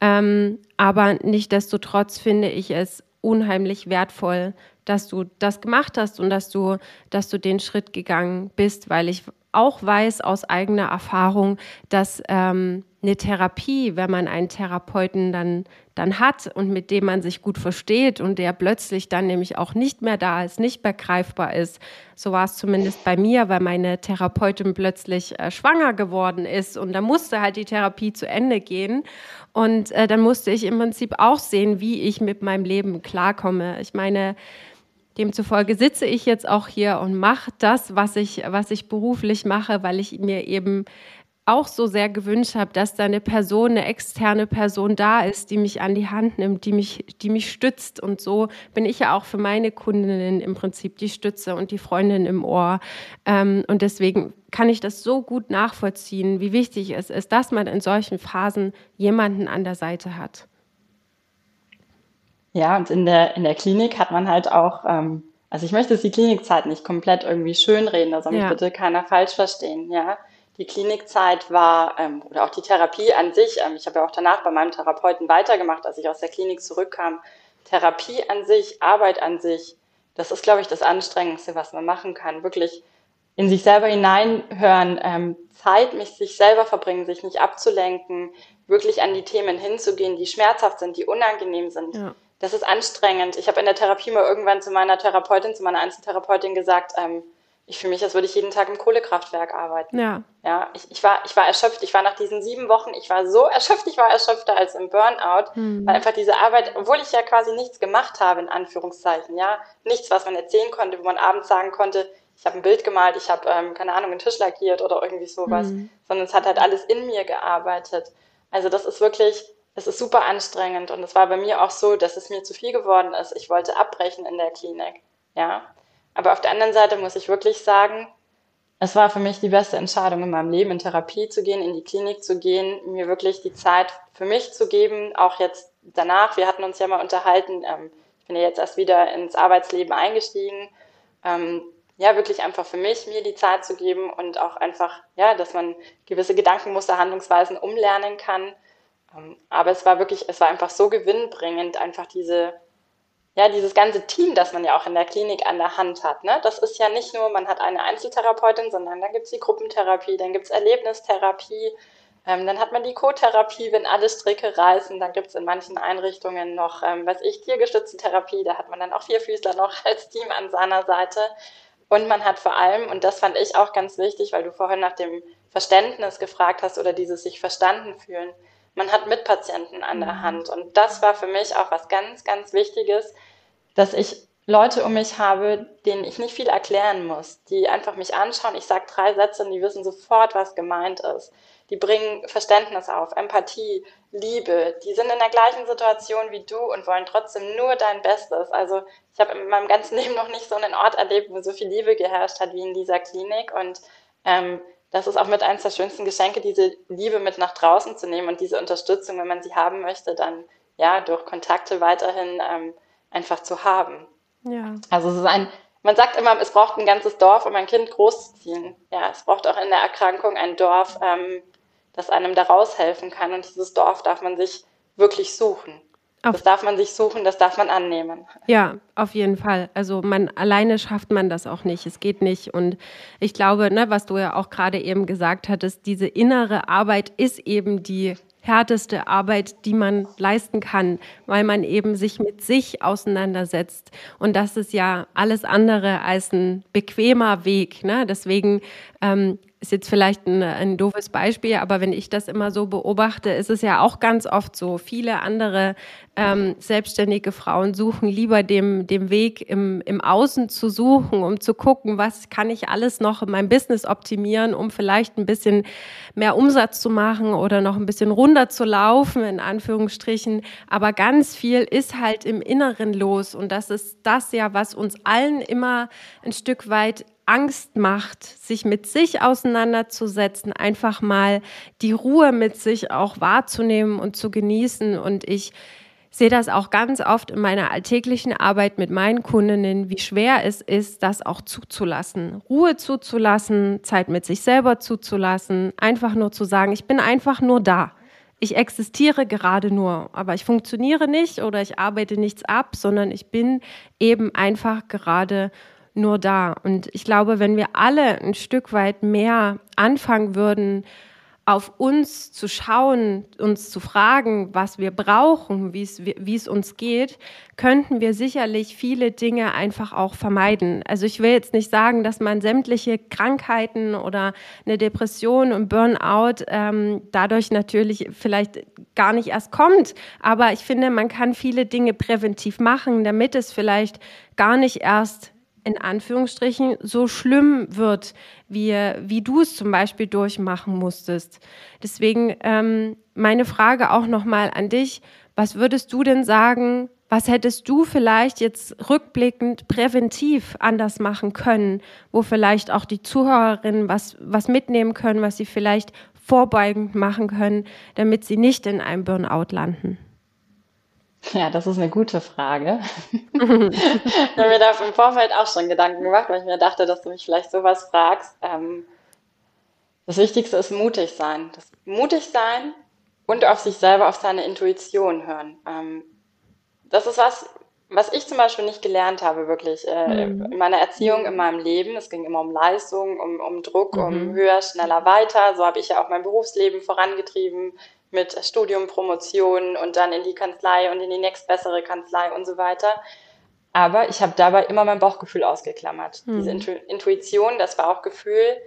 Ähm, aber nichtdestotrotz finde ich es unheimlich wertvoll, dass du das gemacht hast und dass du, dass du den Schritt gegangen bist, weil ich auch weiß aus eigener Erfahrung, dass ähm, eine Therapie, wenn man einen Therapeuten dann, dann hat und mit dem man sich gut versteht und der plötzlich dann nämlich auch nicht mehr da ist, nicht mehr greifbar ist. So war es zumindest bei mir, weil meine Therapeutin plötzlich äh, schwanger geworden ist und da musste halt die Therapie zu Ende gehen. Und äh, dann musste ich im Prinzip auch sehen, wie ich mit meinem Leben klarkomme. Ich meine, Demzufolge sitze ich jetzt auch hier und mache das, was ich, was ich beruflich mache, weil ich mir eben auch so sehr gewünscht habe, dass da eine Person, eine externe Person da ist, die mich an die Hand nimmt, die mich, die mich stützt. Und so bin ich ja auch für meine Kundinnen im Prinzip die Stütze und die Freundin im Ohr. Ähm, und deswegen kann ich das so gut nachvollziehen, wie wichtig es ist, dass man in solchen Phasen jemanden an der Seite hat. Ja, und in der, in der Klinik hat man halt auch, ähm, also ich möchte die Klinikzeit nicht komplett irgendwie schönreden, da soll mich bitte keiner falsch verstehen, ja die Klinikzeit war ähm, oder auch die Therapie an sich. Ähm, ich habe ja auch danach bei meinem Therapeuten weitergemacht, als ich aus der Klinik zurückkam. Therapie an sich, Arbeit an sich, das ist, glaube ich, das Anstrengendste, was man machen kann. Wirklich in sich selber hineinhören, ähm, Zeit mit sich selber verbringen, sich nicht abzulenken, wirklich an die Themen hinzugehen, die schmerzhaft sind, die unangenehm sind. Ja. Das ist anstrengend. Ich habe in der Therapie mal irgendwann zu meiner Therapeutin, zu meiner Einzeltherapeutin gesagt, ähm, ich fühle mich, als würde ich jeden Tag im Kohlekraftwerk arbeiten. Ja. Ja, ich, ich, war, ich war erschöpft. Ich war nach diesen sieben Wochen, ich war so erschöpft, ich war erschöpfter als im Burnout, hm. weil einfach diese Arbeit, obwohl ich ja quasi nichts gemacht habe, in Anführungszeichen, ja, nichts, was man erzählen konnte, wo man abends sagen konnte, ich habe ein Bild gemalt, ich habe, ähm, keine Ahnung, einen Tisch lackiert oder irgendwie sowas, hm. sondern es hat halt alles in mir gearbeitet. Also das ist wirklich, es ist super anstrengend und es war bei mir auch so, dass es mir zu viel geworden ist. Ich wollte abbrechen in der Klinik, ja. Aber auf der anderen Seite muss ich wirklich sagen, es war für mich die beste Entscheidung in meinem Leben, in Therapie zu gehen, in die Klinik zu gehen, mir wirklich die Zeit für mich zu geben, auch jetzt danach. Wir hatten uns ja mal unterhalten, ähm, ich bin ja jetzt erst wieder ins Arbeitsleben eingestiegen. Ähm, ja, wirklich einfach für mich, mir die Zeit zu geben und auch einfach, ja, dass man gewisse Gedankenmuster, Handlungsweisen umlernen kann. Ähm, aber es war wirklich, es war einfach so gewinnbringend, einfach diese ja, dieses ganze Team, das man ja auch in der Klinik an der Hand hat. Ne? Das ist ja nicht nur, man hat eine Einzeltherapeutin, sondern dann gibt's die Gruppentherapie, dann gibt's Erlebnistherapie, ähm, dann hat man die Co-Therapie, wenn alle Stricke reißen, dann gibt's in manchen Einrichtungen noch, ähm, was ich, tiergestützte Therapie, da hat man dann auch vier Füßler noch als Team an seiner Seite. Und man hat vor allem, und das fand ich auch ganz wichtig, weil du vorhin nach dem Verständnis gefragt hast oder dieses sich verstanden fühlen, man hat Mitpatienten an der mhm. Hand. Und das war für mich auch was ganz, ganz Wichtiges, dass ich Leute um mich habe, denen ich nicht viel erklären muss, die einfach mich anschauen. Ich sage drei Sätze und die wissen sofort, was gemeint ist. Die bringen Verständnis auf, Empathie, Liebe. Die sind in der gleichen Situation wie du und wollen trotzdem nur dein Bestes. Also ich habe in meinem ganzen Leben noch nicht so einen Ort erlebt, wo so viel Liebe geherrscht hat wie in dieser Klinik. Und ähm, das ist auch mit eines der schönsten Geschenke, diese Liebe mit nach draußen zu nehmen und diese Unterstützung, wenn man sie haben möchte, dann ja durch Kontakte weiterhin ähm, einfach zu haben. Ja. Also es ist ein, man sagt immer, es braucht ein ganzes Dorf, um ein Kind großzuziehen. Ja, es braucht auch in der Erkrankung ein Dorf, ähm, das einem da raushelfen kann. Und dieses Dorf darf man sich wirklich suchen. Auf das darf man sich suchen, das darf man annehmen. Ja, auf jeden Fall. Also man alleine schafft man das auch nicht. Es geht nicht. Und ich glaube, ne, was du ja auch gerade eben gesagt hattest, diese innere Arbeit ist eben die härteste Arbeit, die man leisten kann, weil man eben sich mit sich auseinandersetzt. Und das ist ja alles andere als ein bequemer Weg. Ne? Deswegen ähm, ist jetzt vielleicht ein, ein doofes Beispiel, aber wenn ich das immer so beobachte, ist es ja auch ganz oft so. Viele andere ähm, selbstständige Frauen suchen lieber dem, dem Weg im, im Außen zu suchen, um zu gucken, was kann ich alles noch in meinem Business optimieren, um vielleicht ein bisschen mehr Umsatz zu machen oder noch ein bisschen runder zu laufen, in Anführungsstrichen. Aber ganz viel ist halt im Inneren los und das ist das ja, was uns allen immer ein Stück weit Angst macht, sich mit sich auseinanderzusetzen, einfach mal die Ruhe mit sich auch wahrzunehmen und zu genießen. Und ich sehe das auch ganz oft in meiner alltäglichen Arbeit mit meinen Kundinnen, wie schwer es ist, das auch zuzulassen. Ruhe zuzulassen, Zeit mit sich selber zuzulassen, einfach nur zu sagen, ich bin einfach nur da. Ich existiere gerade nur, aber ich funktioniere nicht oder ich arbeite nichts ab, sondern ich bin eben einfach gerade nur da. Und ich glaube, wenn wir alle ein Stück weit mehr anfangen würden, auf uns zu schauen, uns zu fragen, was wir brauchen, wie es, wie es uns geht, könnten wir sicherlich viele Dinge einfach auch vermeiden. Also ich will jetzt nicht sagen, dass man sämtliche Krankheiten oder eine Depression und Burnout ähm, dadurch natürlich vielleicht gar nicht erst kommt, aber ich finde, man kann viele Dinge präventiv machen, damit es vielleicht gar nicht erst in Anführungsstrichen so schlimm wird, wie, wie du es zum Beispiel durchmachen musstest. Deswegen ähm, meine Frage auch nochmal an dich. Was würdest du denn sagen, was hättest du vielleicht jetzt rückblickend präventiv anders machen können, wo vielleicht auch die Zuhörerinnen was, was mitnehmen können, was sie vielleicht vorbeugend machen können, damit sie nicht in einem Burnout landen? Ja, das ist eine gute Frage. ich habe mir da im Vorfeld auch schon Gedanken gemacht, weil ich mir dachte, dass du mich vielleicht sowas fragst. Ähm, das Wichtigste ist mutig sein. Das mutig sein und auf sich selber, auf seine Intuition hören. Ähm, das ist was, was ich zum Beispiel nicht gelernt habe, wirklich äh, mhm. in meiner Erziehung, in meinem Leben. Es ging immer um Leistung, um, um Druck, mhm. um höher, schneller, weiter. So habe ich ja auch mein Berufsleben vorangetrieben mit Studium, Promotion und dann in die Kanzlei und in die nächstbessere Kanzlei und so weiter. Aber ich habe dabei immer mein Bauchgefühl ausgeklammert. Mhm. Diese Intu Intuition, das Bauchgefühl,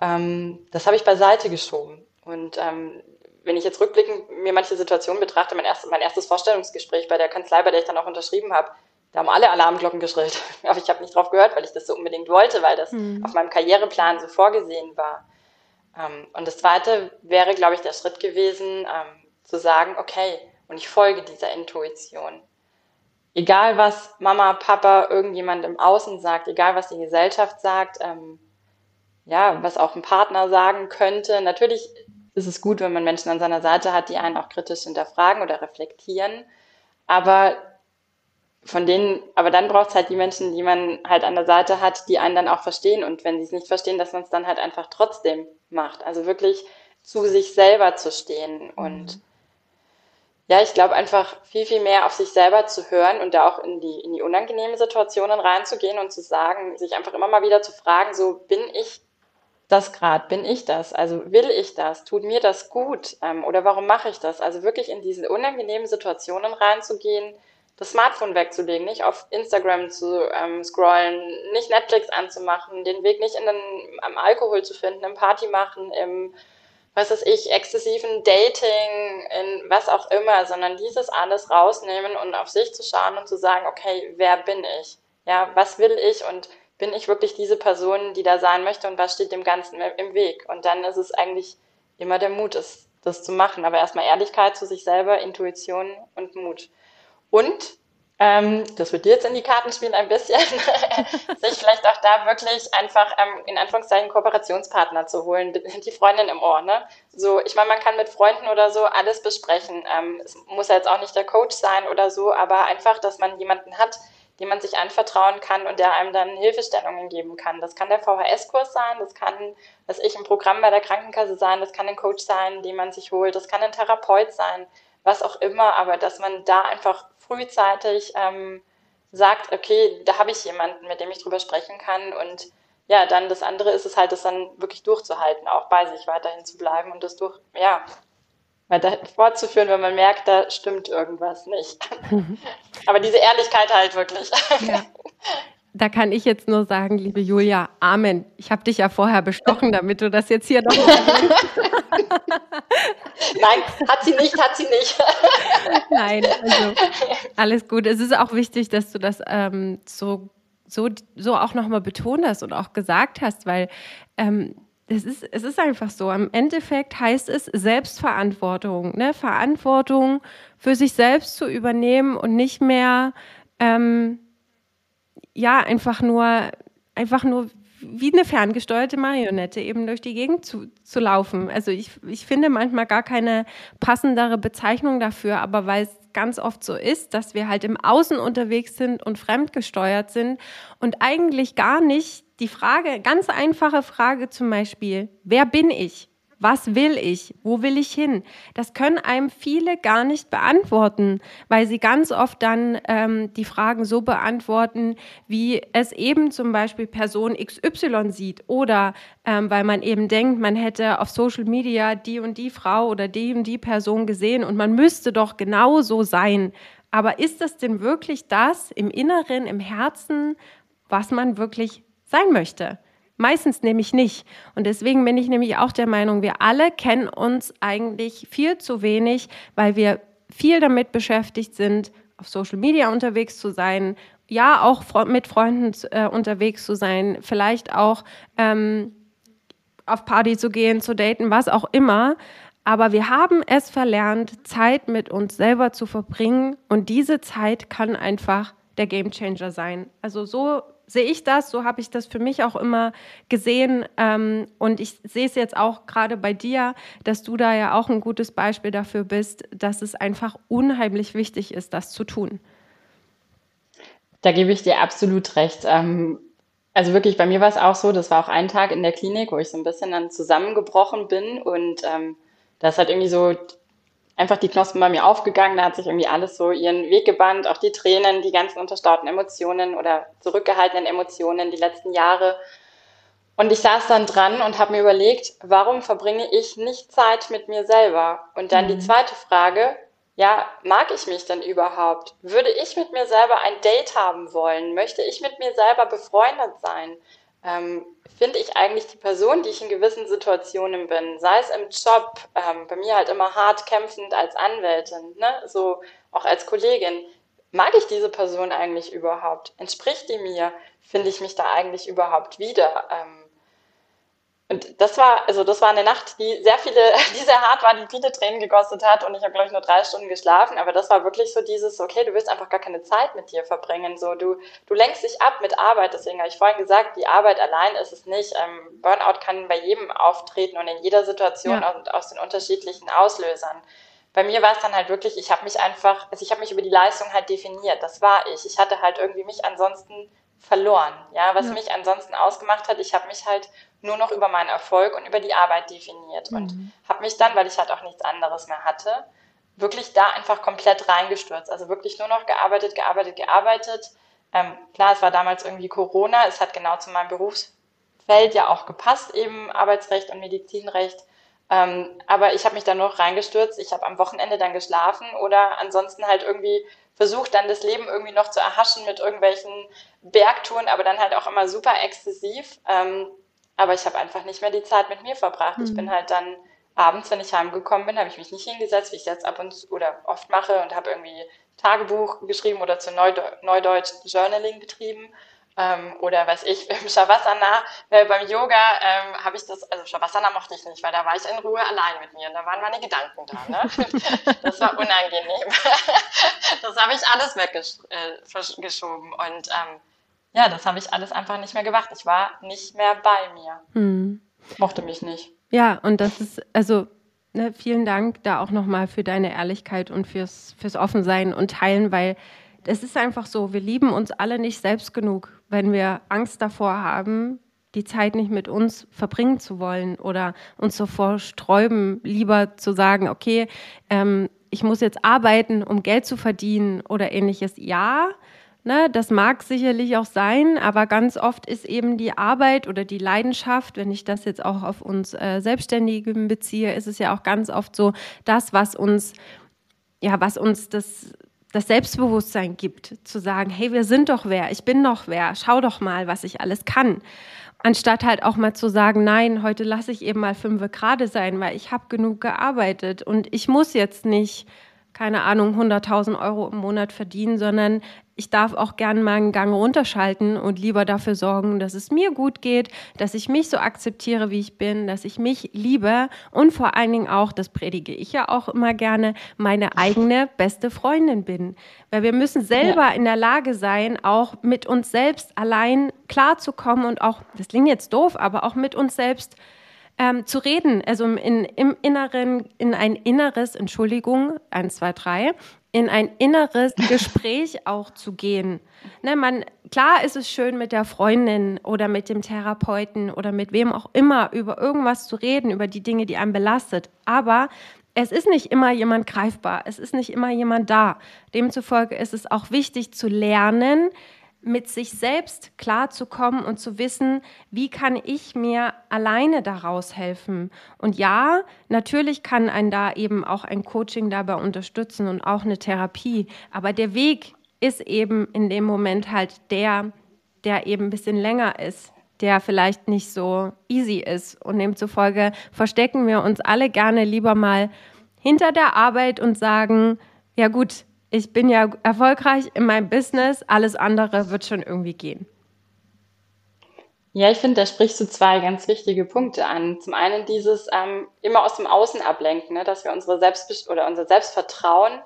ähm, das habe ich beiseite geschoben. Und ähm, wenn ich jetzt rückblickend mir manche Situationen betrachte, mein, erst, mein erstes Vorstellungsgespräch bei der Kanzlei, bei der ich dann auch unterschrieben habe, da haben alle Alarmglocken geschrillt. Aber ich habe nicht drauf gehört, weil ich das so unbedingt wollte, weil das mhm. auf meinem Karriereplan so vorgesehen war. Ähm, und das Zweite wäre, glaube ich, der Schritt gewesen, ähm, zu sagen, okay, und ich folge dieser Intuition. Egal was Mama, Papa, irgendjemand im Außen sagt, egal was die Gesellschaft sagt, ähm, ja, was auch ein Partner sagen könnte. Natürlich ist es gut, wenn man Menschen an seiner Seite hat, die einen auch kritisch hinterfragen oder reflektieren. Aber von denen, aber dann braucht es halt die Menschen, die man halt an der Seite hat, die einen dann auch verstehen. Und wenn sie es nicht verstehen, dass man es dann halt einfach trotzdem macht. Also wirklich zu sich selber zu stehen. Und mhm. ja, ich glaube einfach viel, viel mehr auf sich selber zu hören und da auch in die, in die unangenehmen Situationen reinzugehen und zu sagen, sich einfach immer mal wieder zu fragen, so bin ich das gerade? Bin ich das? Also will ich das? Tut mir das gut? Ähm, oder warum mache ich das? Also wirklich in diese unangenehmen Situationen reinzugehen, das Smartphone wegzulegen, nicht auf Instagram zu ähm, scrollen, nicht Netflix anzumachen, den Weg nicht in den, am Alkohol zu finden, im Party machen, im, was weiß ich, exzessiven Dating, in was auch immer, sondern dieses alles rausnehmen und auf sich zu schauen und zu sagen, okay, wer bin ich? Ja, was will ich und bin ich wirklich diese Person, die da sein möchte und was steht dem Ganzen im Weg? Und dann ist es eigentlich immer der Mut, das, das zu machen. Aber erstmal Ehrlichkeit zu sich selber, Intuition und Mut. Und ähm, das wird dir jetzt in die Karten spielen ein bisschen, sich vielleicht auch da wirklich einfach ähm, in Anführungszeichen Kooperationspartner zu holen, die Freundin im Ohr. Ne? So, ich meine, man kann mit Freunden oder so alles besprechen. Ähm, es muss ja jetzt auch nicht der Coach sein oder so, aber einfach, dass man jemanden hat, dem man sich anvertrauen kann und der einem dann Hilfestellungen geben kann. Das kann der VHS-Kurs sein, das kann, was ich, ein Programm bei der Krankenkasse sein, das kann ein Coach sein, den man sich holt, das kann ein Therapeut sein, was auch immer, aber dass man da einfach frühzeitig ähm, sagt, okay, da habe ich jemanden, mit dem ich drüber sprechen kann und ja, dann das andere ist es halt, das dann wirklich durchzuhalten, auch bei sich weiterhin zu bleiben und das durch, ja, weiter fortzuführen, wenn man merkt, da stimmt irgendwas nicht. Aber diese Ehrlichkeit halt wirklich. Ja. Da kann ich jetzt nur sagen, liebe Julia, Amen. Ich habe dich ja vorher bestochen, damit du das jetzt hier noch. Nein, hat sie nicht, hat sie nicht. Nein, also alles gut. Es ist auch wichtig, dass du das ähm, so, so, so auch nochmal betont hast und auch gesagt hast, weil ähm, es ist, es ist einfach so. Am Endeffekt heißt es Selbstverantwortung, ne? Verantwortung für sich selbst zu übernehmen und nicht mehr, ähm, ja, einfach nur, einfach nur wie eine ferngesteuerte Marionette eben durch die Gegend zu, zu laufen. Also ich, ich finde manchmal gar keine passendere Bezeichnung dafür, aber weil es ganz oft so ist, dass wir halt im Außen unterwegs sind und fremdgesteuert sind und eigentlich gar nicht die Frage, ganz einfache Frage zum Beispiel, wer bin ich? Was will ich? Wo will ich hin? Das können einem viele gar nicht beantworten, weil sie ganz oft dann ähm, die Fragen so beantworten, wie es eben zum Beispiel Person XY sieht oder ähm, weil man eben denkt, man hätte auf Social Media die und die Frau oder die und die Person gesehen und man müsste doch genau so sein. Aber ist das denn wirklich das im Inneren, im Herzen, was man wirklich sein möchte? Meistens nämlich nicht. Und deswegen bin ich nämlich auch der Meinung, wir alle kennen uns eigentlich viel zu wenig, weil wir viel damit beschäftigt sind, auf Social Media unterwegs zu sein, ja, auch mit Freunden äh, unterwegs zu sein, vielleicht auch ähm, auf Party zu gehen, zu daten, was auch immer. Aber wir haben es verlernt, Zeit mit uns selber zu verbringen und diese Zeit kann einfach der Gamechanger sein. Also so sehe ich das, so habe ich das für mich auch immer gesehen. Ähm, und ich sehe es jetzt auch gerade bei dir, dass du da ja auch ein gutes Beispiel dafür bist, dass es einfach unheimlich wichtig ist, das zu tun. Da gebe ich dir absolut recht. Ähm, Also wirklich, bei mir war es auch so, das war auch ein Tag in der Klinik, wo ich so ein bisschen dann zusammengebrochen bin und ähm, das hat irgendwie so einfach die Knospen bei mir aufgegangen, da hat sich irgendwie alles so ihren Weg gebannt, auch die Tränen, die ganzen unterstauten Emotionen oder zurückgehaltenen Emotionen die letzten Jahre. Und ich saß dann dran und habe mir überlegt, warum verbringe ich nicht Zeit mit mir selber? Und dann mhm. die zweite Frage, ja, mag ich mich denn überhaupt? Würde ich mit mir selber ein Date haben wollen? Möchte ich mit mir selber befreundet sein? Ähm, Finde ich eigentlich die Person, die ich in gewissen Situationen bin, sei es im Job, ähm, bei mir halt immer hart kämpfend als Anwältin, ne? so auch als Kollegin, mag ich diese Person eigentlich überhaupt? Entspricht die mir? Finde ich mich da eigentlich überhaupt wieder? Ähm, und das war, also das war eine Nacht, die sehr viele, die sehr hart war, die viele Tränen gekostet hat. Und ich habe, glaube ich, nur drei Stunden geschlafen, aber das war wirklich so dieses, okay, du willst einfach gar keine Zeit mit dir verbringen, so, du, du lenkst dich ab mit Arbeit, deswegen habe ich vorhin gesagt, die Arbeit allein ist es nicht, ähm, Burnout kann bei jedem auftreten und in jeder Situation ja. und aus den unterschiedlichen Auslösern. Bei mir war es dann halt wirklich, ich habe mich einfach, also ich habe mich über die Leistung halt definiert, das war ich, ich hatte halt irgendwie mich ansonsten verloren, ja, was ja. mich ansonsten ausgemacht hat, ich habe mich halt nur noch über meinen Erfolg und über die Arbeit definiert. Mhm. Und habe mich dann, weil ich halt auch nichts anderes mehr hatte, wirklich da einfach komplett reingestürzt. Also wirklich nur noch gearbeitet, gearbeitet, gearbeitet. Ähm, klar, es war damals irgendwie Corona, es hat genau zu meinem Berufsfeld ja auch gepasst, eben Arbeitsrecht und Medizinrecht. Ähm, aber ich habe mich da nur noch reingestürzt. Ich habe am Wochenende dann geschlafen oder ansonsten halt irgendwie versucht, dann das Leben irgendwie noch zu erhaschen mit irgendwelchen Bergtouren, aber dann halt auch immer super exzessiv. Ähm, aber ich habe einfach nicht mehr die Zeit mit mir verbracht. Mhm. Ich bin halt dann abends, wenn ich heimgekommen bin, habe ich mich nicht hingesetzt, wie ich jetzt ab und zu oder oft mache und habe irgendwie Tagebuch geschrieben oder zu Neude Neudeutsch Journaling betrieben. Ähm, oder weiß ich, im Shavasana, äh, beim Yoga ähm, habe ich das, also Shavasana mochte ich nicht, weil da war ich in Ruhe allein mit mir und da waren meine Gedanken da. Ne? das war unangenehm. das habe ich alles weggeschoben äh, und ähm, ja, das habe ich alles einfach nicht mehr gemacht. Ich war nicht mehr bei mir. Mhm. Mochte mich nicht. Ja, und das ist, also ne, vielen Dank da auch nochmal für deine Ehrlichkeit und fürs, fürs Offensein und Teilen, weil es ist einfach so, wir lieben uns alle nicht selbst genug, wenn wir Angst davor haben, die Zeit nicht mit uns verbringen zu wollen oder uns davor sträuben, lieber zu sagen, okay, ähm, ich muss jetzt arbeiten, um Geld zu verdienen oder ähnliches. Ja, Ne, das mag sicherlich auch sein, aber ganz oft ist eben die Arbeit oder die Leidenschaft, wenn ich das jetzt auch auf uns äh, Selbstständigen beziehe, ist es ja auch ganz oft so, das, was uns, ja, was uns das, das Selbstbewusstsein gibt, zu sagen, hey, wir sind doch wer, ich bin doch wer, schau doch mal, was ich alles kann. Anstatt halt auch mal zu sagen, nein, heute lasse ich eben mal fünf gerade sein, weil ich habe genug gearbeitet und ich muss jetzt nicht keine Ahnung, 100.000 Euro im Monat verdienen, sondern ich darf auch gern mal einen Gang runterschalten und lieber dafür sorgen, dass es mir gut geht, dass ich mich so akzeptiere, wie ich bin, dass ich mich liebe und vor allen Dingen auch, das predige ich ja auch immer gerne, meine eigene beste Freundin bin. Weil wir müssen selber ja. in der Lage sein, auch mit uns selbst allein klarzukommen und auch, das klingt jetzt doof, aber auch mit uns selbst ähm, zu reden, also in, im Inneren, in ein inneres, Entschuldigung, eins, zwei, drei, in ein inneres Gespräch auch zu gehen. Ne, man, klar ist es schön, mit der Freundin oder mit dem Therapeuten oder mit wem auch immer über irgendwas zu reden, über die Dinge, die einen belastet. Aber es ist nicht immer jemand greifbar, es ist nicht immer jemand da. Demzufolge ist es auch wichtig zu lernen, mit sich selbst klarzukommen und zu wissen, wie kann ich mir alleine daraus helfen. Und ja, natürlich kann ein da eben auch ein Coaching dabei unterstützen und auch eine Therapie. Aber der Weg ist eben in dem Moment halt der, der eben ein bisschen länger ist, der vielleicht nicht so easy ist. Und demzufolge verstecken wir uns alle gerne lieber mal hinter der Arbeit und sagen, ja gut, ich bin ja erfolgreich in meinem Business, alles andere wird schon irgendwie gehen. Ja, ich finde, da sprichst du zwei ganz wichtige Punkte an. Zum einen dieses ähm, immer aus dem Außen ablenken, ne, dass wir unsere Selbstbest oder unser Selbstvertrauen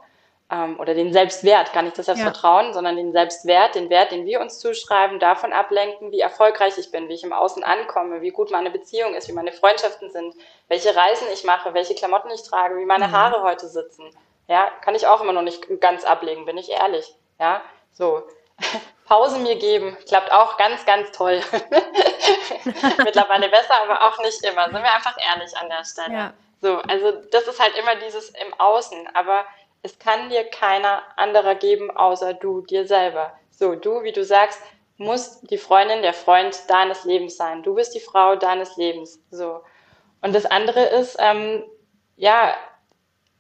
ähm, oder den Selbstwert, gar nicht das Selbstvertrauen, ja. sondern den Selbstwert, den Wert, den wir uns zuschreiben, davon ablenken, wie erfolgreich ich bin, wie ich im Außen ankomme, wie gut meine Beziehung ist, wie meine Freundschaften sind, welche Reisen ich mache, welche Klamotten ich trage, wie meine mhm. Haare heute sitzen. Ja, kann ich auch immer noch nicht ganz ablegen, bin ich ehrlich. Ja, so. Pause mir geben, klappt auch ganz, ganz toll. Mittlerweile besser, aber auch nicht immer. Sind wir einfach ehrlich an der Stelle. Ja. So, also das ist halt immer dieses im Außen, aber es kann dir keiner anderer geben, außer du dir selber. So, du, wie du sagst, musst die Freundin, der Freund deines Lebens sein. Du bist die Frau deines Lebens. So. Und das andere ist, ähm, ja,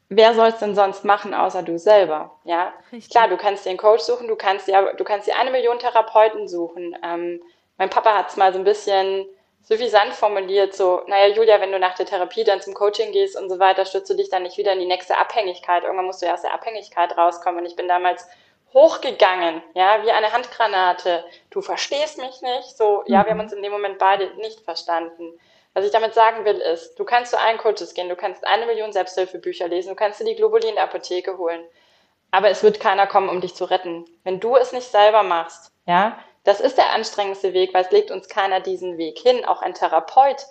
wer soll es denn sonst machen, außer du selber? Ja, Richtig. klar, du kannst dir einen Coach suchen, du kannst dir, du kannst dir eine Million Therapeuten suchen. Ähm, mein Papa hat es mal so ein bisschen suffisant formuliert, so, naja, Julia, wenn du nach der Therapie dann zum Coaching gehst und so weiter, stürzt du dich dann nicht wieder in die nächste Abhängigkeit. Irgendwann musst du ja aus der Abhängigkeit rauskommen. Und ich bin damals hochgegangen, ja, wie eine Handgranate. Du verstehst mich nicht, so, ja, wir haben mhm. uns in dem Moment beide nicht verstanden. Was ich damit sagen will, ist, du kannst zu allen Coaches gehen, du kannst eine Million Selbsthilfebücher lesen, du kannst dir die Globuli in der Apotheke holen. Aber es wird keiner kommen, um dich zu retten. Wenn du es nicht selber machst, ja, das ist der anstrengendste Weg, weil es legt uns keiner diesen Weg hin. Auch ein Therapeut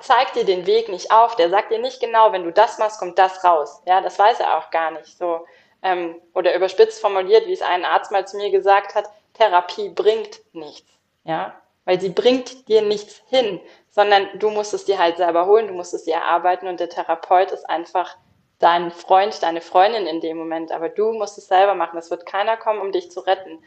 zeigt dir den Weg nicht auf. Der sagt dir nicht genau, wenn du das machst, kommt das raus. Ja, das weiß er auch gar nicht so. Ähm, oder überspitzt formuliert, wie es ein Arzt mal zu mir gesagt hat, Therapie bringt nichts. Ja, weil sie bringt dir nichts hin sondern du musst es dir halt selber holen, du musst es dir erarbeiten und der Therapeut ist einfach dein Freund, deine Freundin in dem Moment, aber du musst es selber machen. Es wird keiner kommen, um dich zu retten.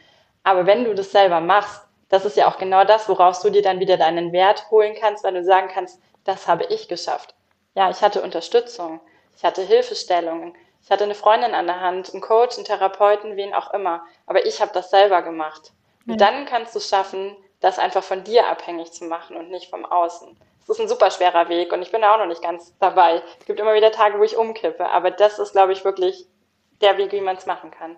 Aber wenn du das selber machst, das ist ja auch genau das, woraus du dir dann wieder deinen Wert holen kannst, weil du sagen kannst, das habe ich geschafft. Ja, ich hatte Unterstützung, ich hatte Hilfestellungen, ich hatte eine Freundin an der Hand, einen Coach, einen Therapeuten, wen auch immer. Aber ich habe das selber gemacht. Und ja. dann kannst du es schaffen, das einfach von dir abhängig zu machen und nicht vom Außen. Es ist ein super schwerer Weg und ich bin da auch noch nicht ganz dabei. Es gibt immer wieder Tage, wo ich umkippe, aber das ist, glaube ich, wirklich der Weg, wie man es machen kann.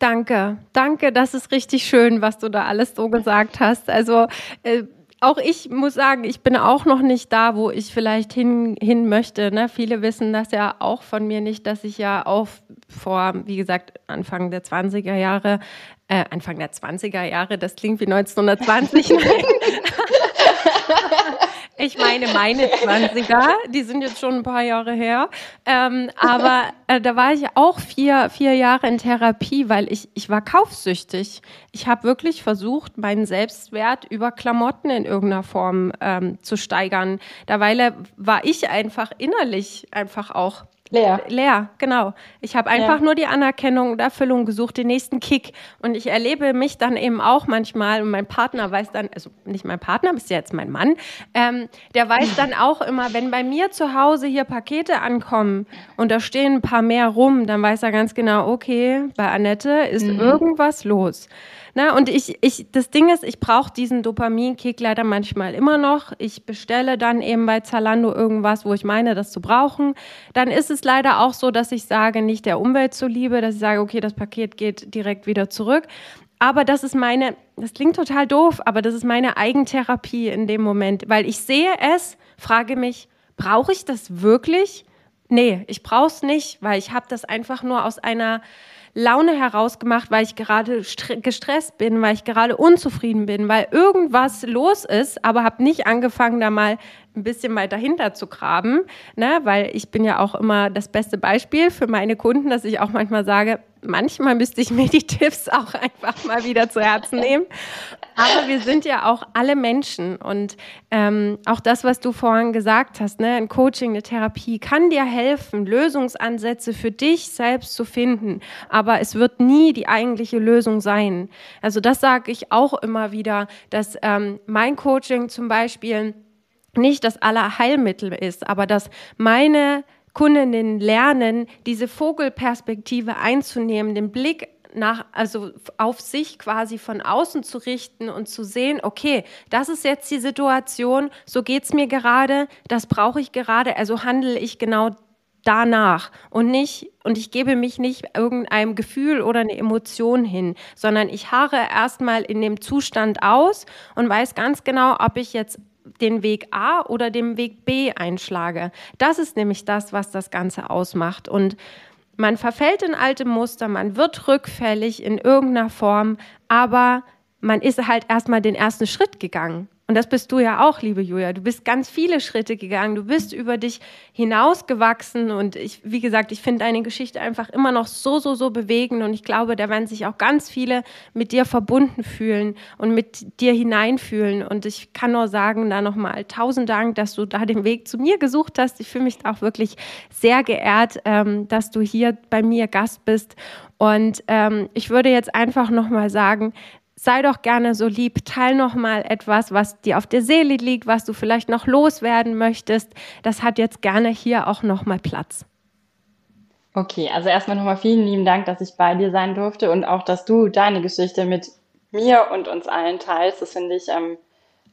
Danke, danke, das ist richtig schön, was du da alles so gesagt hast. Also äh, auch ich muss sagen, ich bin auch noch nicht da, wo ich vielleicht hin, hin möchte. Ne? Viele wissen das ja auch von mir nicht, dass ich ja auch vor, wie gesagt, Anfang der 20er Jahre, äh, Anfang der 20er Jahre, das klingt wie 1920. Ich meine, meine 20er, die sind jetzt schon ein paar Jahre her. Ähm, aber äh, da war ich auch vier, vier Jahre in Therapie, weil ich, ich war kaufsüchtig. Ich habe wirklich versucht, meinen Selbstwert über Klamotten in irgendeiner Form ähm, zu steigern. Derweil war ich einfach innerlich einfach auch Leer. Leer, genau. Ich habe einfach ja. nur die Anerkennung und Erfüllung gesucht, den nächsten Kick. Und ich erlebe mich dann eben auch manchmal, und mein Partner weiß dann, also nicht mein Partner, bist ja jetzt mein Mann, ähm, der weiß dann auch immer, wenn bei mir zu Hause hier Pakete ankommen und da stehen ein paar mehr rum, dann weiß er ganz genau, okay, bei Annette ist mhm. irgendwas los. Na, und ich, ich, das Ding ist, ich brauche diesen Dopaminkick leider manchmal immer noch. Ich bestelle dann eben bei Zalando irgendwas, wo ich meine, das zu brauchen. Dann ist es leider auch so, dass ich sage, nicht der Umwelt zuliebe, dass ich sage, okay, das Paket geht direkt wieder zurück. Aber das ist meine, das klingt total doof, aber das ist meine Eigentherapie in dem Moment, weil ich sehe es, frage mich, brauche ich das wirklich? Nee, ich brauche es nicht, weil ich habe das einfach nur aus einer Laune herausgemacht, weil ich gerade gestresst bin, weil ich gerade unzufrieden bin, weil irgendwas los ist, aber habe nicht angefangen, da mal ein bisschen mal dahinter zu graben, ne? weil ich bin ja auch immer das beste Beispiel für meine Kunden, dass ich auch manchmal sage, manchmal müsste ich mir die Tipps auch einfach mal wieder zu Herzen nehmen. Aber wir sind ja auch alle Menschen und ähm, auch das, was du vorhin gesagt hast, ne, ein Coaching, eine Therapie kann dir helfen, Lösungsansätze für dich selbst zu finden. Aber es wird nie die eigentliche Lösung sein. Also das sage ich auch immer wieder, dass ähm, mein Coaching zum Beispiel nicht das Allerheilmittel ist, aber dass meine Kundinnen lernen, diese Vogelperspektive einzunehmen, den Blick nach, also auf sich quasi von außen zu richten und zu sehen, okay, das ist jetzt die Situation, so geht's mir gerade, das brauche ich gerade, also handle ich genau danach und nicht, und ich gebe mich nicht irgendeinem Gefühl oder eine Emotion hin, sondern ich harre erstmal in dem Zustand aus und weiß ganz genau, ob ich jetzt den Weg A oder den Weg B einschlage. Das ist nämlich das, was das Ganze ausmacht. Und man verfällt in alte Muster, man wird rückfällig in irgendeiner Form, aber man ist halt erstmal den ersten Schritt gegangen. Und das bist du ja auch, liebe Julia. Du bist ganz viele Schritte gegangen. Du bist über dich hinausgewachsen. Und ich, wie gesagt, ich finde deine Geschichte einfach immer noch so, so, so bewegend. Und ich glaube, da werden sich auch ganz viele mit dir verbunden fühlen und mit dir hineinfühlen. Und ich kann nur sagen, da nochmal tausend Dank, dass du da den Weg zu mir gesucht hast. Ich fühle mich auch wirklich sehr geehrt, ähm, dass du hier bei mir Gast bist. Und ähm, ich würde jetzt einfach nochmal sagen, sei doch gerne so lieb, teil noch mal etwas, was dir auf der Seele liegt, was du vielleicht noch loswerden möchtest. Das hat jetzt gerne hier auch noch mal Platz. Okay, also erstmal nochmal vielen lieben Dank, dass ich bei dir sein durfte und auch, dass du deine Geschichte mit mir und uns allen teilst. Das finde ich ähm,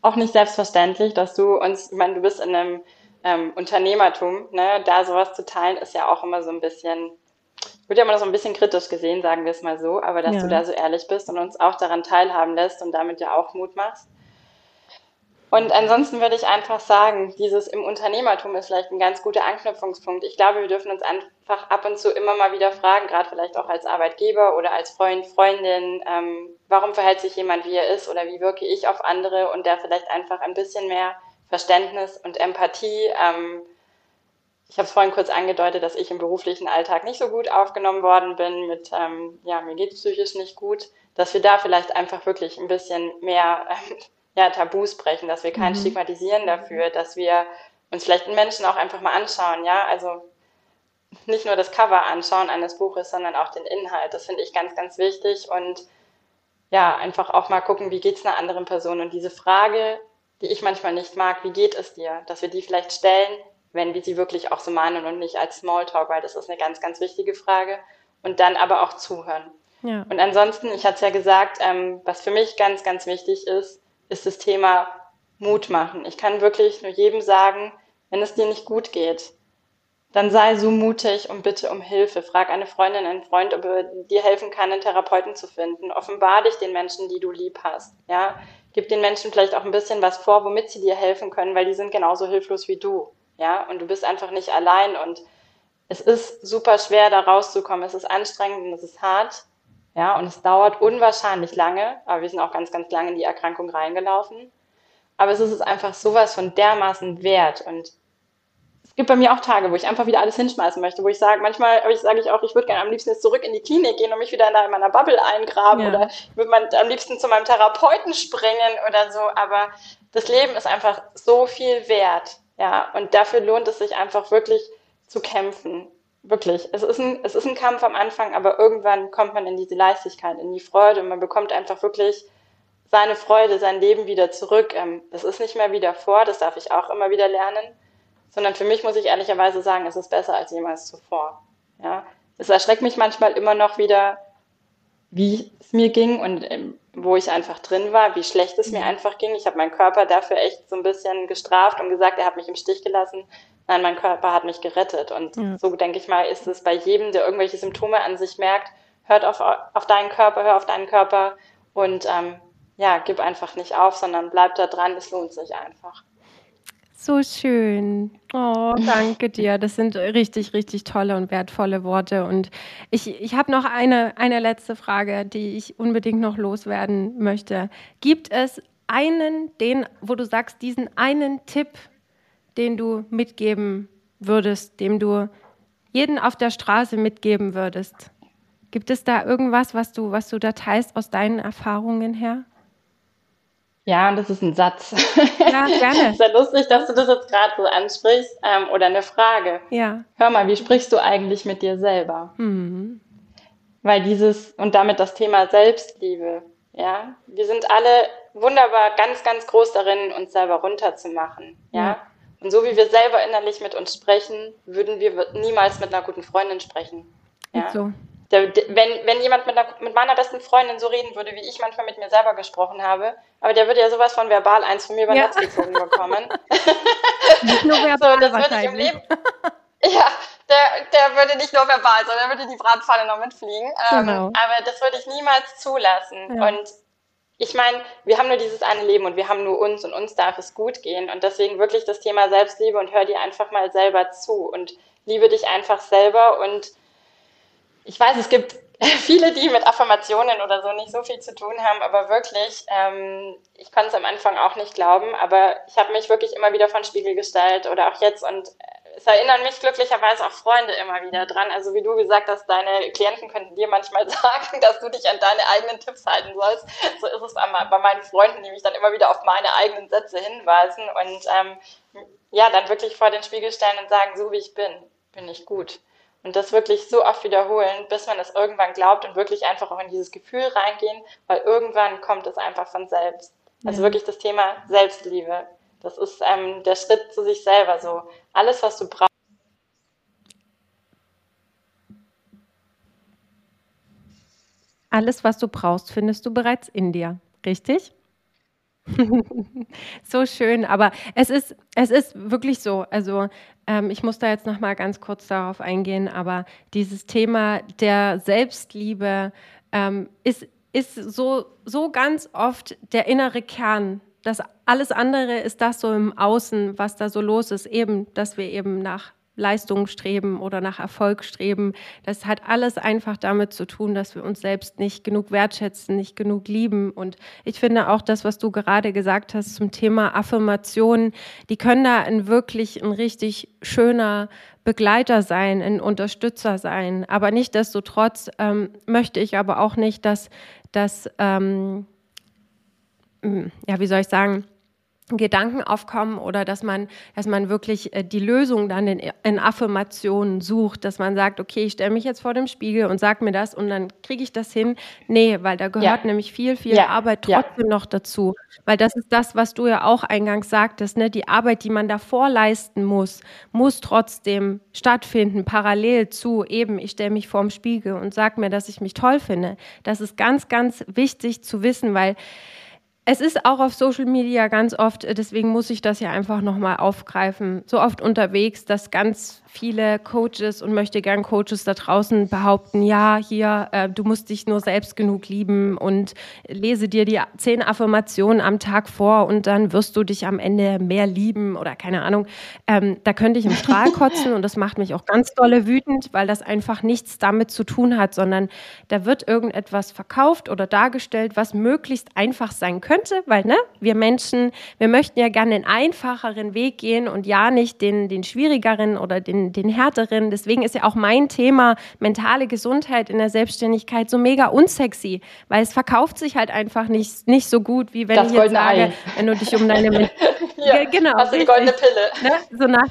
auch nicht selbstverständlich, dass du uns, ich meine, du bist in einem ähm, Unternehmertum, ne, da sowas zu teilen, ist ja auch immer so ein bisschen wird ja immer noch so ein bisschen kritisch gesehen, sagen wir es mal so, aber dass ja. du da so ehrlich bist und uns auch daran teilhaben lässt und damit ja auch Mut machst. Und ansonsten würde ich einfach sagen, dieses im Unternehmertum ist vielleicht ein ganz guter Anknüpfungspunkt. Ich glaube, wir dürfen uns einfach ab und zu immer mal wieder fragen, gerade vielleicht auch als Arbeitgeber oder als Freund, Freundin, ähm, warum verhält sich jemand, wie er ist oder wie wirke ich auf andere und der vielleicht einfach ein bisschen mehr Verständnis und Empathie ähm, ich habe es vorhin kurz angedeutet, dass ich im beruflichen Alltag nicht so gut aufgenommen worden bin mit, ähm, ja, mir geht es psychisch nicht gut, dass wir da vielleicht einfach wirklich ein bisschen mehr ähm, ja, Tabus brechen, dass wir kein mhm. Stigmatisieren dafür, dass wir uns vielleicht einen Menschen auch einfach mal anschauen, ja, also nicht nur das Cover anschauen eines Buches, sondern auch den Inhalt. Das finde ich ganz, ganz wichtig und ja, einfach auch mal gucken, wie geht es einer anderen Person und diese Frage, die ich manchmal nicht mag, wie geht es dir, dass wir die vielleicht stellen, wenn wir sie wirklich auch so meinen und nicht als Smalltalk, weil das ist eine ganz, ganz wichtige Frage. Und dann aber auch zuhören. Ja. Und ansonsten, ich hatte es ja gesagt, ähm, was für mich ganz, ganz wichtig ist, ist das Thema Mut machen. Ich kann wirklich nur jedem sagen, wenn es dir nicht gut geht, dann sei so mutig und bitte um Hilfe. Frag eine Freundin, einen Freund, ob er dir helfen kann, einen Therapeuten zu finden. Offenbar dich den Menschen, die du lieb hast. Ja, gib den Menschen vielleicht auch ein bisschen was vor, womit sie dir helfen können, weil die sind genauso hilflos wie du ja, und du bist einfach nicht allein und es ist super schwer, da rauszukommen. Es ist anstrengend und es ist hart, ja, und es dauert unwahrscheinlich lange, aber wir sind auch ganz, ganz lange in die Erkrankung reingelaufen. Aber es ist einfach sowas von dermaßen wert und es gibt bei mir auch Tage, wo ich einfach wieder alles hinschmeißen möchte, wo ich sage, manchmal sage ich auch, ich würde gerne am liebsten jetzt zurück in die Klinik gehen und mich wieder in meiner Bubble eingraben ja. oder ich würde am liebsten zu meinem Therapeuten springen oder so, aber das Leben ist einfach so viel wert ja, und dafür lohnt es sich einfach wirklich zu kämpfen. Wirklich. Es ist ein, es ist ein Kampf am Anfang, aber irgendwann kommt man in diese Leichtigkeit, in die Freude und man bekommt einfach wirklich seine Freude, sein Leben wieder zurück. Ähm, das ist nicht mehr wie davor, das darf ich auch immer wieder lernen, sondern für mich muss ich ehrlicherweise sagen, es ist besser als jemals zuvor. Ja, es erschreckt mich manchmal immer noch wieder, wie es mir ging und ähm, wo ich einfach drin war, wie schlecht es mir mhm. einfach ging. Ich habe meinen Körper dafür echt so ein bisschen gestraft und gesagt, er hat mich im Stich gelassen. Nein, mein Körper hat mich gerettet. Und ja. so denke ich mal, ist es bei jedem, der irgendwelche Symptome an sich merkt, hört auf, auf deinen Körper, hör auf deinen Körper und ähm, ja, gib einfach nicht auf, sondern bleib da dran, es lohnt sich einfach. So schön. Oh, danke dir. Das sind richtig, richtig tolle und wertvolle Worte. Und ich, ich habe noch eine, eine letzte Frage, die ich unbedingt noch loswerden möchte. Gibt es einen, den, wo du sagst, diesen einen Tipp, den du mitgeben würdest, dem du jeden auf der Straße mitgeben würdest? Gibt es da irgendwas, was du, was du da teilst aus deinen Erfahrungen her? Ja, und das ist ein Satz. Ja, gerne. Sehr lustig, dass du das jetzt gerade so ansprichst. Ähm, oder eine Frage. Ja. Hör mal, wie sprichst du eigentlich mit dir selber? Mhm. Weil dieses, und damit das Thema Selbstliebe, ja, wir sind alle wunderbar ganz, ganz groß darin, uns selber runterzumachen, ja. ja. Und so wie wir selber innerlich mit uns sprechen, würden wir niemals mit einer guten Freundin sprechen. Ja. So. Wenn, wenn jemand mit, einer, mit, meiner besten Freundin so reden würde, wie ich manchmal mit mir selber gesprochen habe, aber der würde ja sowas von verbal eins von mir über ja. Netz gezogen bekommen. Nicht nur verbal so, das würde ich im Leben. Ja, der, der würde nicht nur verbal, sondern würde die Bratpfanne noch mitfliegen. Ähm, genau. aber das würde ich niemals zulassen. Ja. Und ich meine, wir haben nur dieses eine Leben und wir haben nur uns und uns darf es gut gehen. Und deswegen wirklich das Thema Selbstliebe und hör dir einfach mal selber zu und liebe dich einfach selber und ich weiß, es gibt viele, die mit Affirmationen oder so nicht so viel zu tun haben, aber wirklich, ähm, ich konnte es am Anfang auch nicht glauben, aber ich habe mich wirklich immer wieder von Spiegel gestellt oder auch jetzt und es erinnern mich glücklicherweise auch Freunde immer wieder dran. Also wie du gesagt hast, deine Klienten könnten dir manchmal sagen, dass du dich an deine eigenen Tipps halten sollst. So ist es bei meinen Freunden, die mich dann immer wieder auf meine eigenen Sätze hinweisen und ähm, ja, dann wirklich vor den Spiegel stellen und sagen, so wie ich bin, bin ich gut. Und das wirklich so oft wiederholen, bis man es irgendwann glaubt und wirklich einfach auch in dieses Gefühl reingehen, weil irgendwann kommt es einfach von selbst. Also ja. wirklich das Thema Selbstliebe. Das ist ähm, der Schritt zu sich selber so. Alles, was du brauchst. Alles, was du brauchst, findest du bereits in dir. Richtig? so schön, aber es ist, es ist wirklich so. Also ähm, ich muss da jetzt noch mal ganz kurz darauf eingehen, aber dieses Thema der Selbstliebe ähm, ist, ist so, so ganz oft der innere Kern. Das alles andere ist das so im Außen, was da so los ist, eben, dass wir eben nach Leistung streben oder nach Erfolg streben. Das hat alles einfach damit zu tun, dass wir uns selbst nicht genug wertschätzen, nicht genug lieben. Und ich finde auch das, was du gerade gesagt hast zum Thema Affirmationen, die können da ein wirklich ein richtig schöner Begleiter sein, ein Unterstützer sein. Aber nichtdestotrotz ähm, möchte ich aber auch nicht, dass das, ähm, ja, wie soll ich sagen, Gedanken aufkommen oder dass man, dass man wirklich äh, die Lösung dann in, in Affirmationen sucht, dass man sagt, okay, ich stelle mich jetzt vor dem Spiegel und sag mir das und dann kriege ich das hin. Nee, weil da gehört ja. nämlich viel, viel ja. Arbeit trotzdem ja. noch dazu. Weil das ist das, was du ja auch eingangs sagtest, ne? Die Arbeit, die man davor leisten muss, muss trotzdem stattfinden, parallel zu eben, ich stelle mich vor dem Spiegel und sag mir, dass ich mich toll finde. Das ist ganz, ganz wichtig zu wissen, weil es ist auch auf Social Media ganz oft, deswegen muss ich das ja einfach nochmal aufgreifen, so oft unterwegs, dass ganz viele Coaches und möchte gern Coaches da draußen behaupten, ja, hier, äh, du musst dich nur selbst genug lieben und lese dir die zehn Affirmationen am Tag vor und dann wirst du dich am Ende mehr lieben oder keine Ahnung. Ähm, da könnte ich im Strahl kotzen und das macht mich auch ganz dolle wütend, weil das einfach nichts damit zu tun hat, sondern da wird irgendetwas verkauft oder dargestellt, was möglichst einfach sein könnte, weil ne, wir Menschen, wir möchten ja gerne den einfacheren Weg gehen und ja nicht den, den schwierigeren oder den den, härteren. Deswegen ist ja auch mein Thema mentale Gesundheit in der Selbstständigkeit so mega unsexy, weil es verkauft sich halt einfach nicht, nicht so gut, wie wenn das ich jetzt sage, Ei. wenn du dich um deine... ja, genau. Hast die goldene Pille. Ne? So nach,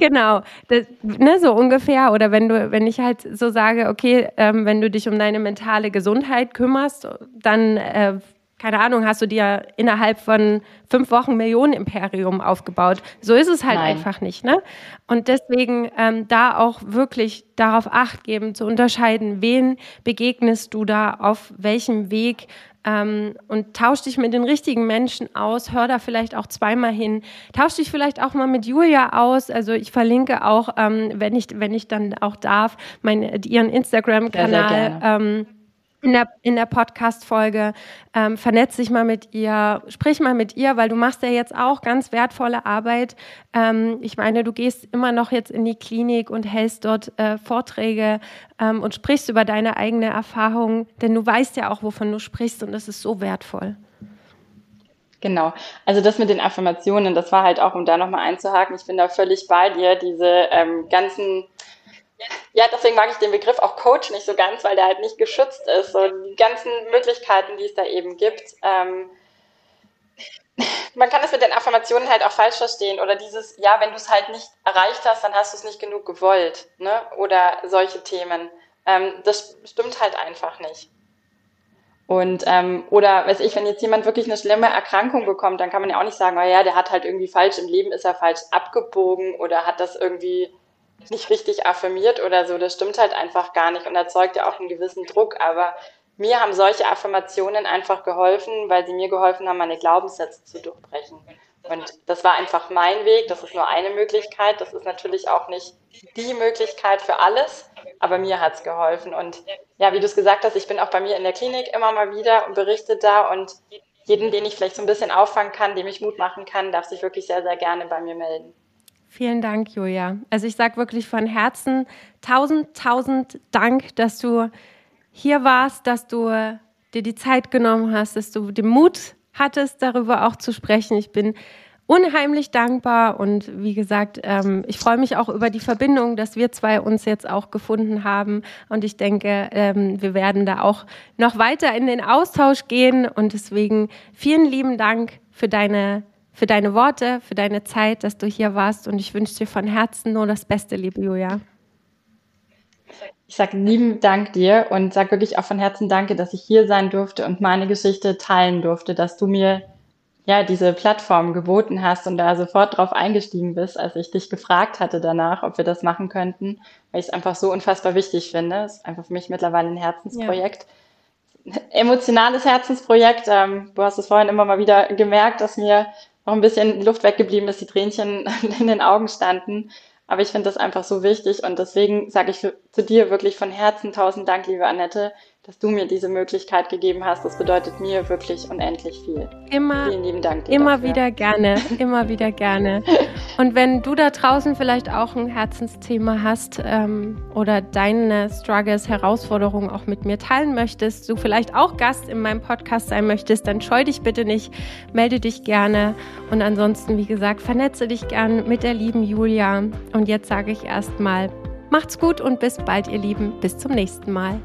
Genau, das, ne, so ungefähr. Oder wenn du, wenn ich halt so sage, okay, ähm, wenn du dich um deine mentale Gesundheit kümmerst, dann äh, keine Ahnung, hast du dir innerhalb von fünf Wochen Millionen-Imperium aufgebaut. So ist es halt Nein. einfach nicht. Ne? Und deswegen ähm, da auch wirklich darauf acht geben, zu unterscheiden, wen begegnest du da, auf welchem Weg ähm, und tausch dich mit den richtigen Menschen aus, hör da vielleicht auch zweimal hin, tausch dich vielleicht auch mal mit Julia aus. Also ich verlinke auch, ähm, wenn ich wenn ich dann auch darf, mein, ihren Instagram-Kanal in der, in der Podcast-Folge. Ähm, vernetz dich mal mit ihr, sprich mal mit ihr, weil du machst ja jetzt auch ganz wertvolle Arbeit. Ähm, ich meine, du gehst immer noch jetzt in die Klinik und hältst dort äh, Vorträge ähm, und sprichst über deine eigene Erfahrung, denn du weißt ja auch, wovon du sprichst und das ist so wertvoll. Genau. Also das mit den Affirmationen, das war halt auch, um da nochmal einzuhaken, ich bin da völlig bei dir, diese ähm, ganzen ja, deswegen mag ich den Begriff auch Coach nicht so ganz, weil der halt nicht geschützt ist. So die ganzen Möglichkeiten, die es da eben gibt. Ähm, man kann es mit den Affirmationen halt auch falsch verstehen. Oder dieses, ja, wenn du es halt nicht erreicht hast, dann hast du es nicht genug gewollt. Ne? Oder solche Themen. Ähm, das stimmt halt einfach nicht. Und ähm, oder weiß ich, wenn jetzt jemand wirklich eine schlimme Erkrankung bekommt, dann kann man ja auch nicht sagen, oh ja, der hat halt irgendwie falsch im Leben, ist er falsch abgebogen oder hat das irgendwie nicht richtig affirmiert oder so. Das stimmt halt einfach gar nicht und erzeugt ja auch einen gewissen Druck. Aber mir haben solche Affirmationen einfach geholfen, weil sie mir geholfen haben, meine Glaubenssätze zu durchbrechen. Und das war einfach mein Weg. Das ist nur eine Möglichkeit. Das ist natürlich auch nicht die Möglichkeit für alles, aber mir hat es geholfen. Und ja, wie du es gesagt hast, ich bin auch bei mir in der Klinik immer mal wieder und berichte da und jeden, den ich vielleicht so ein bisschen auffangen kann, dem ich Mut machen kann, darf sich wirklich sehr, sehr gerne bei mir melden. Vielen Dank, Julia. Also ich sage wirklich von Herzen tausend, tausend Dank, dass du hier warst, dass du dir die Zeit genommen hast, dass du den Mut hattest, darüber auch zu sprechen. Ich bin unheimlich dankbar und wie gesagt, ähm, ich freue mich auch über die Verbindung, dass wir zwei uns jetzt auch gefunden haben und ich denke, ähm, wir werden da auch noch weiter in den Austausch gehen und deswegen vielen lieben Dank für deine für deine Worte, für deine Zeit, dass du hier warst und ich wünsche dir von Herzen nur das Beste, liebe Julia. Ich sage lieben Dank dir und sage wirklich auch von Herzen Danke, dass ich hier sein durfte und meine Geschichte teilen durfte, dass du mir ja, diese Plattform geboten hast und da sofort drauf eingestiegen bist, als ich dich gefragt hatte danach, ob wir das machen könnten, weil ich es einfach so unfassbar wichtig finde. Es ist einfach für mich mittlerweile ein Herzensprojekt. Ja. Emotionales Herzensprojekt. Ähm, du hast es vorhin immer mal wieder gemerkt, dass mir noch ein bisschen Luft weggeblieben ist, die Tränchen in den Augen standen. Aber ich finde das einfach so wichtig und deswegen sage ich zu dir wirklich von Herzen tausend Dank, liebe Annette, dass du mir diese Möglichkeit gegeben hast. Das bedeutet mir wirklich unendlich viel. Immer, Vielen lieben Dank. Dir immer dafür. wieder gerne, immer wieder gerne. Und wenn du da draußen vielleicht auch ein Herzensthema hast ähm, oder deine Struggles, Herausforderungen auch mit mir teilen möchtest, du vielleicht auch Gast in meinem Podcast sein möchtest, dann scheu dich bitte nicht, melde dich gerne. Und ansonsten, wie gesagt, vernetze dich gern mit der lieben Julia. Und jetzt sage ich erstmal, macht's gut und bis bald, ihr Lieben. Bis zum nächsten Mal.